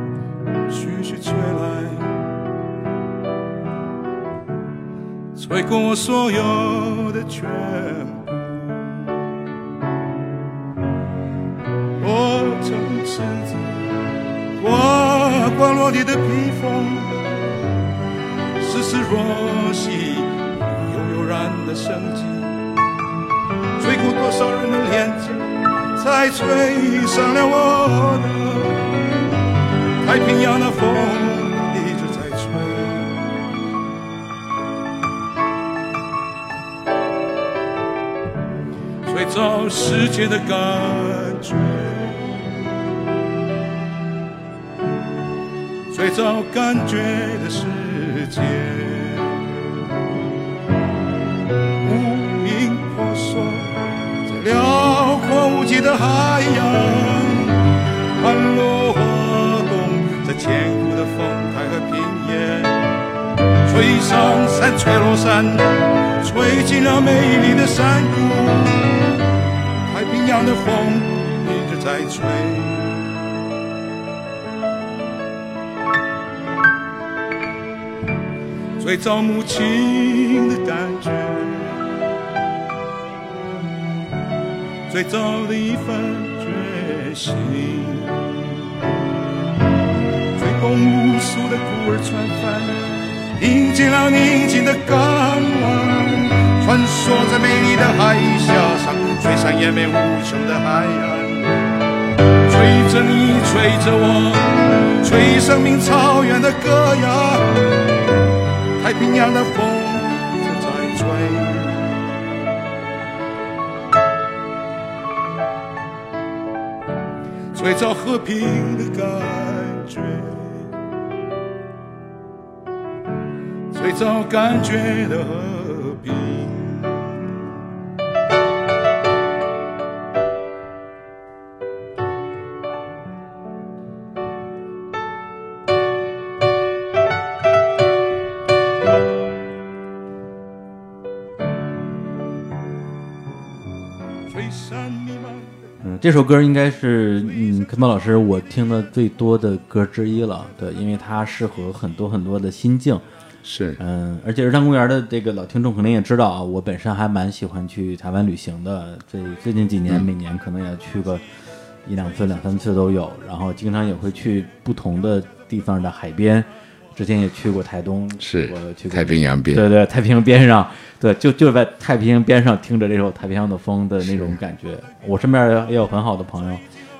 徐徐吹来，吹过我所有的全部。我曾赤子刮刮落地的披风，丝丝若细，悠悠然的生机，吹过多少人的脸颊，才吹上了我的。太平洋的风一直在吹，吹走世界的感觉，吹走感觉的世界，无影婆娑在辽阔无际的海洋，吹落山，吹进了美丽的山谷。太平洋的风一直在吹，最早母亲的感觉，最早的一份决心。吹动无数的孤儿船帆，迎接了宁静的港湾，穿梭在美丽的海峡上，吹上延绵无穷的海岸。吹着你，吹着我，吹生命草原的歌谣。太平洋的风一直在吹。吹着和平的感觉，最早感觉的和平。嗯，这首歌应该是嗯，肯宝老师我听的最多的歌之一了。对，因为它适合很多很多的心境。是，嗯，而且日坛公园的这个老听众肯定也知道啊，我本身还蛮喜欢去台湾旅行的。这最近几年，每年可能也去个一两次、两三次都有。然后经常也会去不同的地方的海边，之前也去过台东，是我去过太平洋边对对，太平洋边上，对，就就在太平洋边上听着这首《太平洋的风》的那种感觉。我身边也有很好的朋友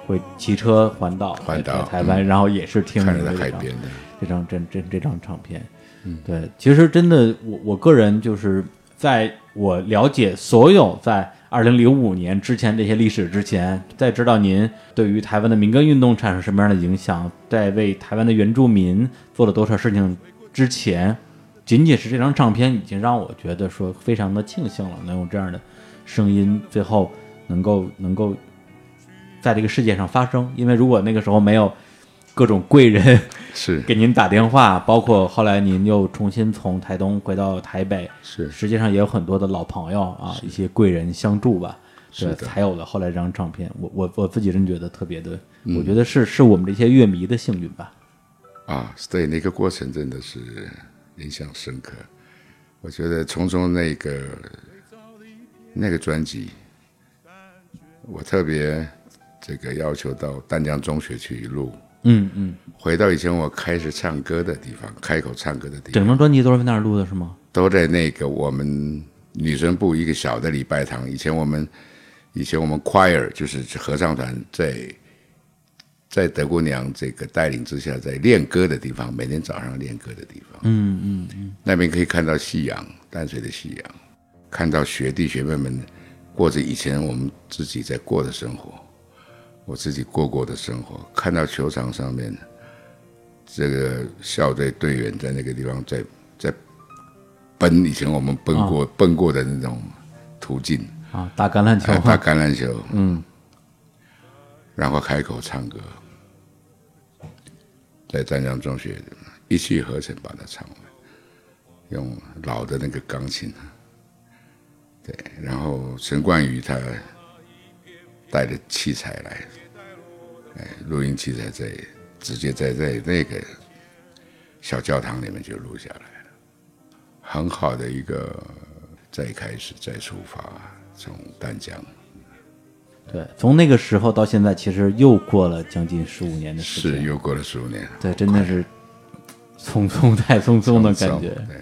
会骑车环岛，环岛台湾，嗯然后也是听着这张海边的这张这这这张唱片。嗯，对，其实真的，我我个人就是在我了解所有在二零零五年之前这些历史之前，在知道您对于台湾的民歌运动产生什么样的影响，在为台湾的原住民做了多少事情之前，仅仅是这张唱片已经让我觉得说非常的庆幸了，能有这样的声音，最后能够能够在这个世界上发生。因为如果那个时候没有各种贵人是 <laughs> 给您打电话，包括后来您又重新从台东回到台北，是实际上也有很多的老朋友啊，一些贵人相助吧，是才有了后来这张唱片。我我我自己真觉得特别的，嗯我觉得是是我们这些乐迷的幸运吧。啊，对，那个过程真的是印象深刻。我觉得从中那个那个专辑，我特别这个要求到丹江中学去录，嗯嗯，回到以前我开始唱歌的地方，开口唱歌的地方，整张专辑都是在那儿录的是吗？都在那个我们女生部一个小的礼拜堂。以前我们以前我们 choir 就是合唱团在在德姑娘这个带领之下，在练歌的地方，每天早上练歌的地方，嗯嗯嗯，那边可以看到夕阳，淡水的夕阳，看到学弟学妹们过着以前我们自己在过的生活，我自己过过的生活，看到球场上面这个校队队员在那个地方在在奔，以前我们奔过、奔过的那种途径，啊，打橄榄球。哎，打橄榄球，<laughs> 嗯，然后开口唱歌，在湛江中学一气呵成把它唱完，用老的那个钢琴，对，然后陈冠宇他带着器材来，哎，录音器材在直接在在那个小教堂里面就录下来了，很好的一个再开始再出发，从丹江。对，从那个时候到现在，其实又过了将近十五年的时间，是又过了十五年，对，真的是匆匆太匆匆的感觉。对，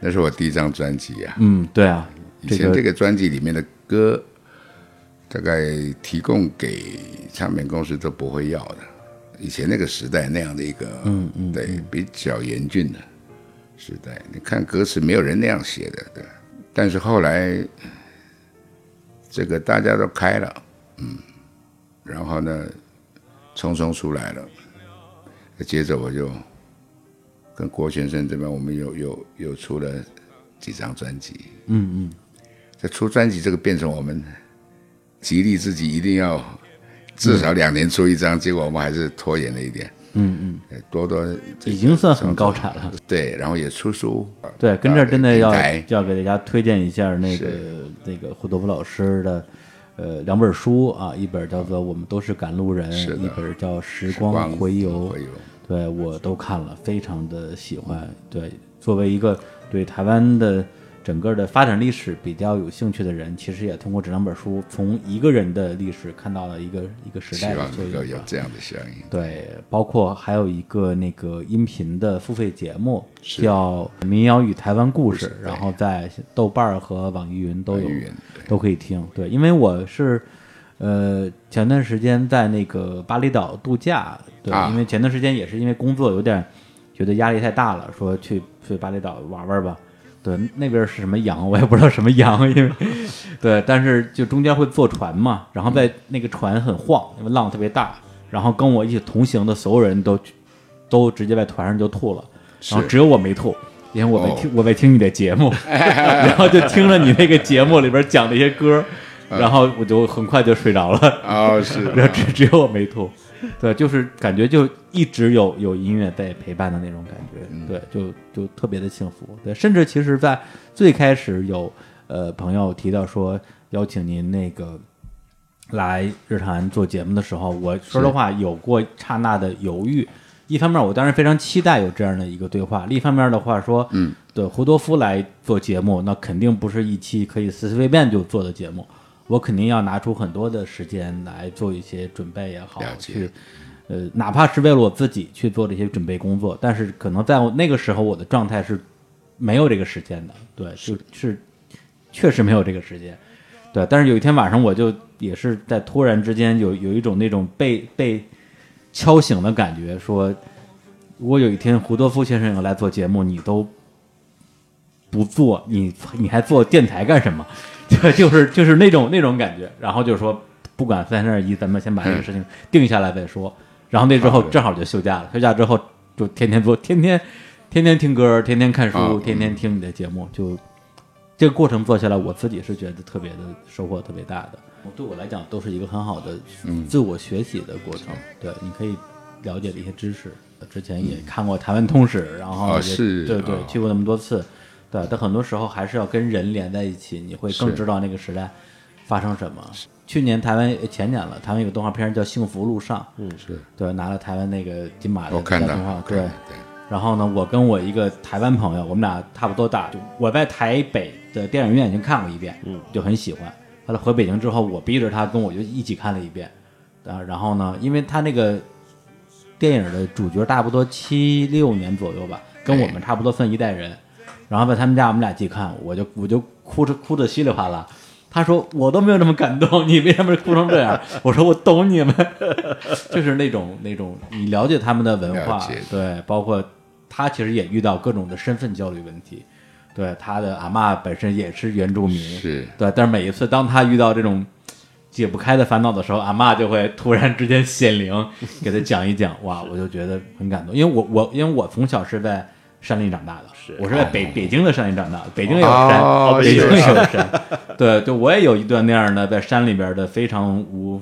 那是我第一张专辑啊。嗯，对啊，以前这个专辑里面的歌，大概提供给唱片公司都不会要的。以前那个时代那样的一个，嗯嗯，对，比较严峻的时代，你看歌词没有人那样写的，对。但是后来，这个大家都开了，嗯，然后呢，匆匆出来了，接着我就跟郭先生这边，我们又又又出了几张专辑，嗯嗯，这出专辑这个变成我们激励自己一定要至少两年出一张，结果我们还是拖延了一点，嗯嗯，多多已经算很高产了，对，然后也出书，对，跟这儿真的要平台要给大家推荐一下那个那个胡多夫老师的呃两本书啊，一本叫做《我们都是赶路人》，一本叫《时时光回游对我都看了，非常的喜欢。对，作为一个对台湾的整个的发展历史比较有兴趣的人，其实也通过这两本书，从一个人的历史看到了一个一个时代的望能够作用吧。有这样的效应。对，包括还有一个那个音频的付费节目，叫《民谣与台湾故事》，然后在豆瓣儿和网易云都有都可以听。对，因为我是呃前段时间在那个巴厘岛度假，对，啊因为前段时间也是因为工作有点觉得压力太大了，说去去巴厘岛玩玩吧。对，那边是什么洋，我也不知道什么洋，因为对，但是就中间会坐船嘛，然后在那个船很晃，因为浪特别大，然后跟我一起同行的所有人都都直接在船上就吐了，然后只有我没吐，因为我在听、我在听你的节目，<laughs> 然后就听着你那个节目里边讲的一些歌，然后我就很快就睡着了。哦，是然后只只有我没吐，对，就是感觉就一直有有音乐在陪伴的那种感觉，对，就就特别的幸福，对，甚至其实，在最开始有呃朋友提到说邀请您那个来日坛做节目的时候，我说实话有过刹那的犹豫。一方面，我当然非常期待有这样的一个对话；另一方面的话说，嗯，对胡多夫来做节目，那肯定不是一期可以随随便便就做的节目，我肯定要拿出很多的时间来做一些准备也好去呃，哪怕是为了我自己去做这些准备工作，但是可能在我那个时候，我的状态是没有这个时间的，对，就是确实没有这个时间，对。但是有一天晚上，我就也是在突然之间有有一种那种被被敲醒的感觉，说，如果有一天胡多夫先生要来做节目，你都不做，你你还做电台干什么？对，<laughs> 就是就是那种那种感觉。然后就说，不管三十二一，咱们先把这个事情定下来再说。然后那之后正好就休假了，休假之后就天天做，天天天天听歌，天天看书，啊天天听你的节目，就这个过程做下来，我自己是觉得特别的收获特别大的。对我来讲，都是一个很好的自我学习的过程。对，你可以了解的一些知识。之前也看过台湾通史，然后也对对啊，去过那么多次。对，但很多时候还是要跟人连在一起，你会更知道那个时代发生什么。去年台湾呃前年了，台湾有个动画片叫《幸福路上》，嗯，是对，拿了台湾那个金马的动画，对。对然后呢，我跟我一个台湾朋友，我们俩差不多大，就我在台北的电影院已经看过一遍，嗯，就很喜欢。后来回北京之后，我逼着他跟我就一起看了一遍，啊，然后呢，因为他那个电影的主角差不多七六年左右吧，跟我们差不多算一代人。然后在他们家，我们俩一起看，我就我就哭着哭的稀里哗啦。他说我都没有那么感动，你为什么哭成这样？<laughs> 我说我懂你们，<laughs> 就是那种那种你了解他们的文化，对，包括他其实也遇到各种的身份焦虑问题，对，他的阿嬷本身也是原住民，是。对，但是每一次当他遇到这种解不开的烦恼的时候，阿嬷就会突然之间显灵，给他讲一讲，哇，我就觉得很感动，因为我我因为我从小是在山里长大的，我是在北、北京的山里长大的，北京也有山，哦北京也有山，对，就我也有一段那样的在山里边的非常无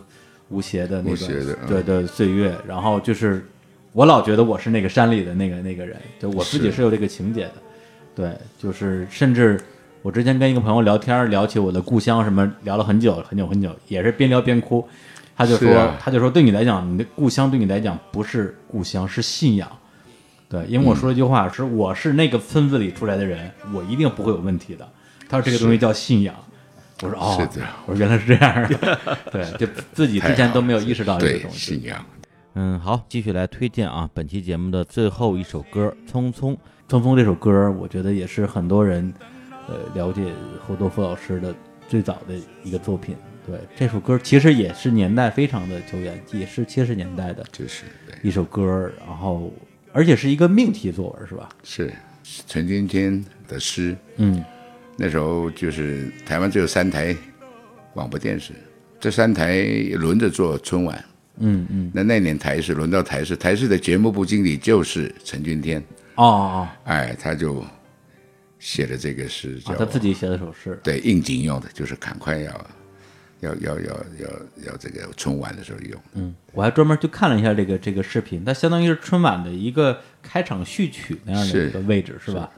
无邪的那个对对的岁月，然后就是我老觉得我是那个山里的那个那个人，就我自己是。是有这个情节的，对，就是甚至我之前跟一个朋友聊天，聊起我的故乡什么，聊了很久很久很久，也是边聊边哭。他就说，啊。他就说，对你来讲，你的故乡对你来讲不是故乡，是信仰。对，因为我说了一句话，是我是那个村子里出来的人，我一定不会有问题的。他说这个东西叫信仰。我说哦，我说原来是这样的。<laughs> 对，就自己之前都没有意识到这个东西。信仰。嗯，好，继续来推荐啊，本期节目的最后一首歌《匆匆》。《匆匆》这首歌，我觉得也是很多人呃了解侯多夫老师的最早的一个作品。对，这首歌其实也是年代非常的久远，也是七十年代的就是对一首歌，然后而且是一个命题作文，是吧？是陈君天的诗，嗯，那时候就是台湾只有三台广播电视，这三台轮着做春晚。嗯嗯，那那年台视轮到台视，台视的节目部经理就是陈君天，哦哦哎，他就写了这个诗，哦，叫啊，他自己写了首诗。对应景用的，就是赶快要要要要要要这个春晚的时候用。嗯，我还专门去看了一下这个这个视频，它相当于是春晚的一个开场序曲那样的一个位置，是吧？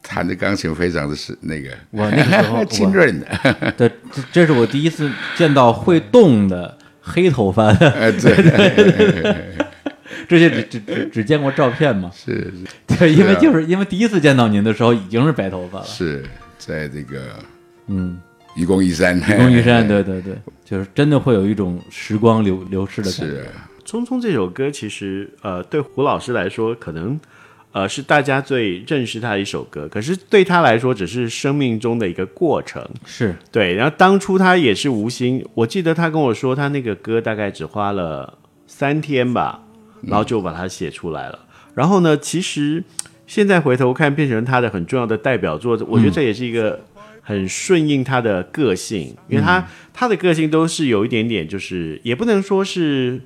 弹的钢琴非常的是那个，我那个时候 <laughs> 清润的，<laughs> 对，这这是我第一次见到会动的黑头发的，呃，<laughs> 对，这些只只只只见过照片嘛。是对，因为就是因为第一次见到您的时候已经是白头发了。是在这个嗯，愚公移山，愚公移山，对对对，就是真的会有一种时光流流逝的感觉。是《匆匆》这首歌其实呃，对胡老师来说，可能呃是大家最认识他的一首歌，可是对他来说，只是生命中的一个过程。是对，然后当初他也是无心，我记得他跟我说，他那个歌大概只花了三天吧，然后就把它写出来了。然后呢，其实现在回头看，变成他的很重要的代表作，我觉得这也是一个很顺应他的个性，因为他、他的个性都是有一点点，就是也不能说是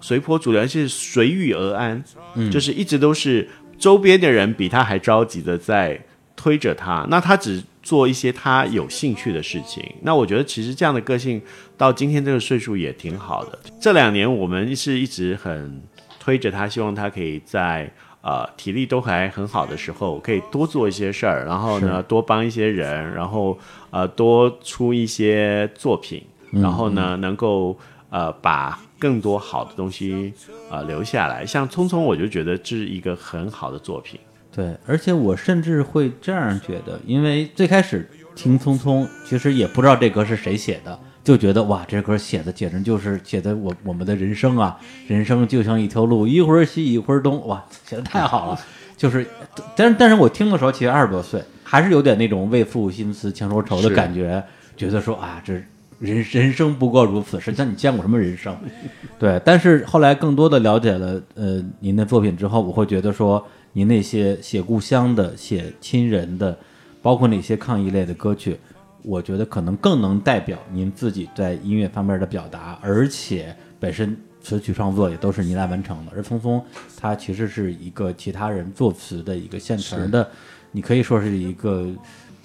随波逐流，而是随遇而安，嗯就是一直都是周边的人比他还着急的在推着他，那他只做一些他有兴趣的事情。那我觉得其实这样的个性到今天这个岁数也挺好的。这两年我们是一直很推着他，希望他可以在呃体力都还很好的时候，可以多做一些事儿，然后呢多帮一些人，然后呃多出一些作品，然后呢能够呃把更多好的东西呃留下来。像《匆匆》，我就觉得这是一个很好的作品。对，而且我甚至会这样觉得，因为最开始听《匆匆》，其实也不知道这歌是谁写的，就觉得哇，这歌写的简直就是写的我我们的人生啊，人生就像一条路，一会儿西一会儿东，哇，写的太好了。就是，但是但是我听的时候其实二十多岁，还是有点那种为赋新词强说愁的感觉，觉得说啊，这人人生不过如此。实际上你见过什么人生？<laughs> 对，但是后来更多的了解了呃您的作品之后，我会觉得说您那些写故乡的、写亲人的，包括那些抗疫类的歌曲，我觉得可能更能代表您自己在音乐方面的表达，而且本身词曲创作也都是您来完成的。而匆匆它其实是一个其他人作词的一个现成的，你可以说是一个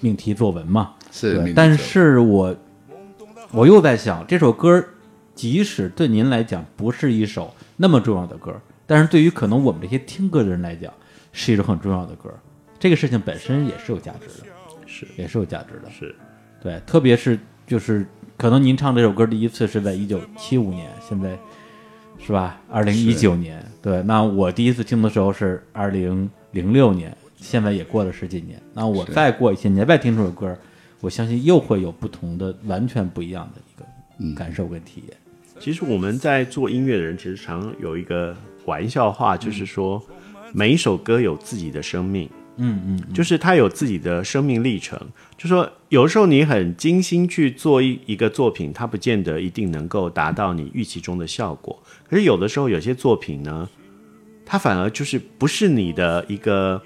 命题作文嘛。是命题作文是我我又在想，这首歌即使对您来讲不是一首那么重要的歌，但是对于可能我们这些听歌的人来讲，是一首很重要的歌。这个事情本身也是有价值的，是也是有价值的。是，对，特别是就是可能您唱这首歌第一次是在一九七五年，现在是吧？二零一九年，对，那我第一次听的时候是二零零六年，现在也过了十几年。那我再过一些年再听这首歌，我相信又会有不同的、完全不一样的一嗯个感受跟体验。其实我们在做音乐的人，其实常有一个玩笑话，就是说每一首歌有自己的生命，嗯嗯，就是他有自己的生命历程。就说有时候你很精心去做一一个作品，它不见得一定能够达到你预期中的效果。可是有的时候有些作品呢，它反而就是不是你的一个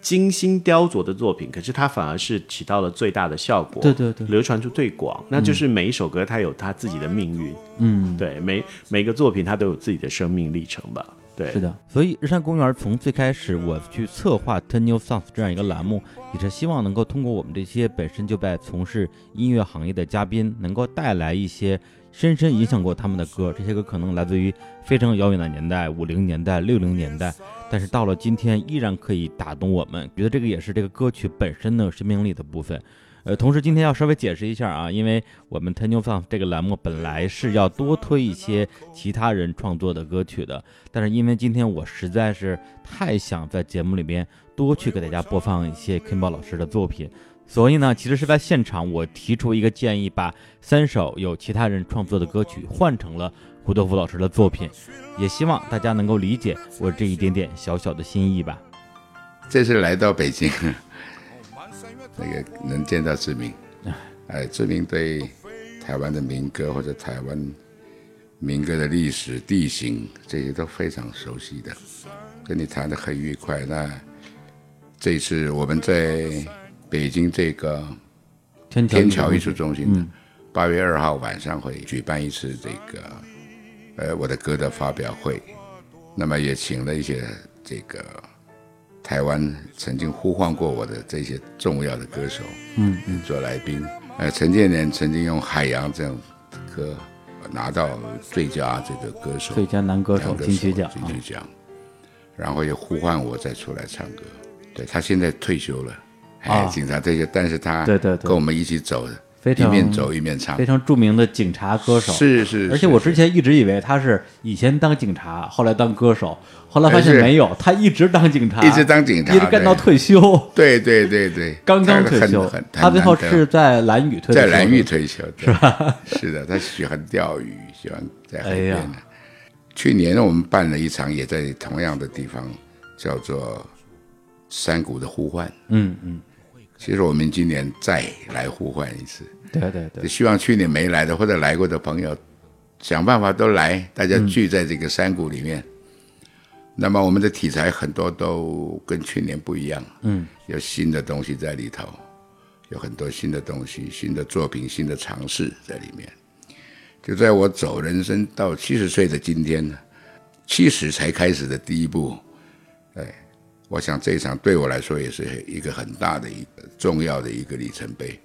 精心雕琢的作品，可是它反而是起到了最大的效果，对对对流传出最广。那就是每一首歌它有它自己的命运，嗯，对，每每个作品它都有自己的生命历程吧。对，是的，所以日山公园从最开始我去策划 Ten New Songs 这样一个栏目，也是希望能够通过我们这些本身就在从事音乐行业的嘉宾，能够带来一些深深影响过他们的歌。这些歌可能来自于非常遥远的年代，五零年代、六零年代，但是到了今天依然可以打动我们。觉得这个也是这个歌曲本身的生命力的部分。呃，同时今天要稍微解释一下啊，因为我们 Ten New Songs 这个栏目本来是要多推一些其他人创作的歌曲的，但是因为今天我实在是太想在节目里边多去给大家播放一些 Kimbo 老师的作品，所以呢，其实是在现场我提出一个建议，把三首有其他人创作的歌曲换成了胡德夫老师的作品，也希望大家能够理解我这一点点小小的心意吧。这次来到北京，那个能见到志明，<laughs> 哎，志明对台湾的民歌或者台湾民歌的历史、地形这些都非常熟悉的，跟你谈的很愉快。那这一次我们在北京这个天桥艺术中心。嗯，八月二号晚上会举办一次这个呃我的歌的发表会，那么也请了一些这个台湾曾经呼唤过我的这些重要的歌手，嗯嗯，做来宾。呃，陈建年曾经用《海洋》这样的歌拿到最佳这个歌手、最佳男歌手男金曲奖金曲奖，然后又呼唤我再出来唱歌。对他现在退休了，哎，啊。警察退休，但是他对对对。跟我们一起走的，非常一面走一面唱，非常著名的警察歌手，是是是而且我之前一直以为他是以前当警察，后来当歌手，后来发现没有，他一直当警察，一直当警察一直干到退休。对对对对，<laughs> 刚刚退休。他最后是在蓝屿退休在蓝屿退休，是吧？是的，他喜欢钓鱼，喜欢在海边的。去年我们办了一场，也在同样的地方，叫做山谷的呼唤。嗯嗯，其实我们今年再来互换一次，对对对，希望去年没来的或者来过的朋友，想办法都来，大家聚在这个山谷里面。那么我们的题材很多都跟去年不一样，嗯，有新的东西在里头，有很多新的东西、新的作品、新的尝试在里面。就在我走人生到七十岁的今天呢，七十才开始的第一步，哎，我想这一场对我来说也是一个很大的一个重要的一个里程碑。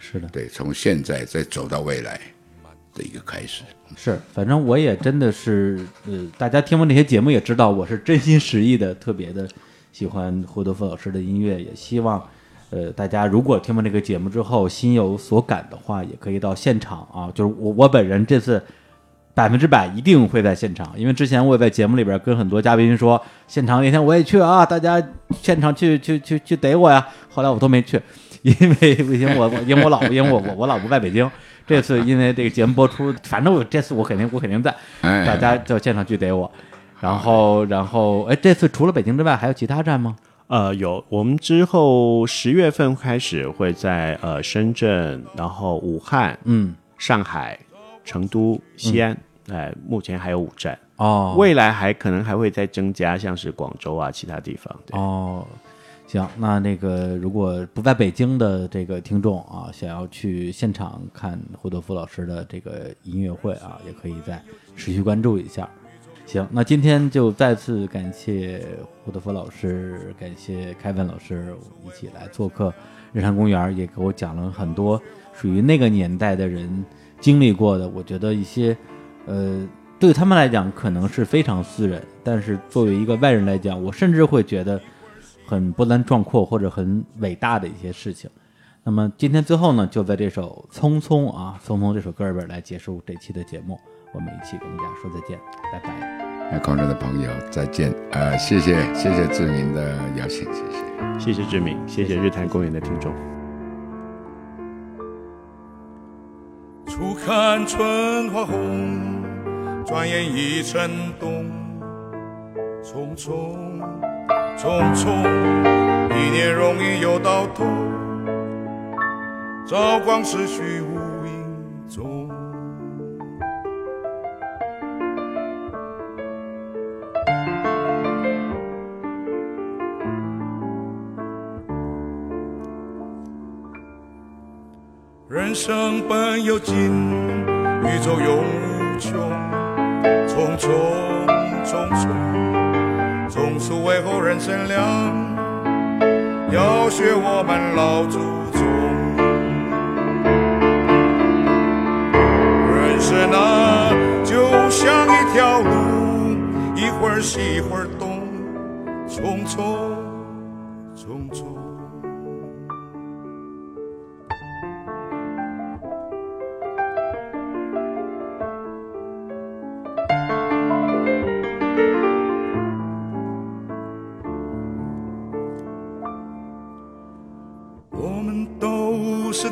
是的，对，从现在再走到未来的一个开始。是，反正我也真的是，呃，大家听完这些节目也知道，我是真心实意的，特别的喜欢胡德夫老师的音乐，也希望，呃，大家如果听完这个节目之后心有所感的话，也可以到现场啊，就是我我本人这次百分之百一定会在现场，因为之前我也在节目里边跟很多嘉宾说，现场那天我也去啊，大家现场去去去去逮我呀，后来我都没去，<laughs> 因为因为我我因为我老婆 <laughs> 因为我我我老婆在北京，这次因为这个节目播出，反正我这次我肯定我肯定在，哎大家就现场去逮我。然后然后哎，这次除了北京之外，还有其他站吗？呃，有，我们之后十月份开始会在呃深圳，然后武汉、嗯，上海、成都、西安，哎、目前还有五站，哦，未来还可能还会再增加，像是广州啊，其他地方。对，哦，行，那那个如果不在北京的这个听众啊，想要去现场看胡德夫老师的这个音乐会啊，也可以再持续关注一下。行，那今天就再次感谢胡德夫老师，感谢凯文老师一起来做客日坛公园，也给我讲了很多属于那个年代的人经历过的，我觉得一些呃，对他们来讲可能是非常私人，但是作为一个外人来讲，我甚至会觉得很波澜壮阔或者很伟大的一些事情。那么今天最后呢，就在这首《匆匆》啊，《匆匆》这首歌里边来结束这期的节目，我们一起跟大家说再见，拜拜。那广州的朋友再见，呃，谢谢谢谢志明的邀请，谢谢。谢谢志明，谢谢日坛公园的听众。初看春花红，转眼已成冬。匆匆匆匆，一年容易又到头，朝光逝去无影踪。人生本有尽，宇宙永无穷。匆匆匆匆，匆匆为后人乘凉，要学我们老祖宗。人生啊，就像一条路，一会儿西一会儿东，匆匆匆匆。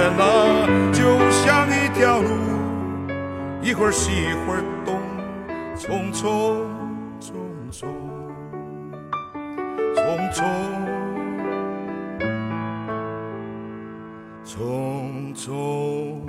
人生，就像一条路，一会儿西一会儿东，匆匆匆匆，匆匆匆匆。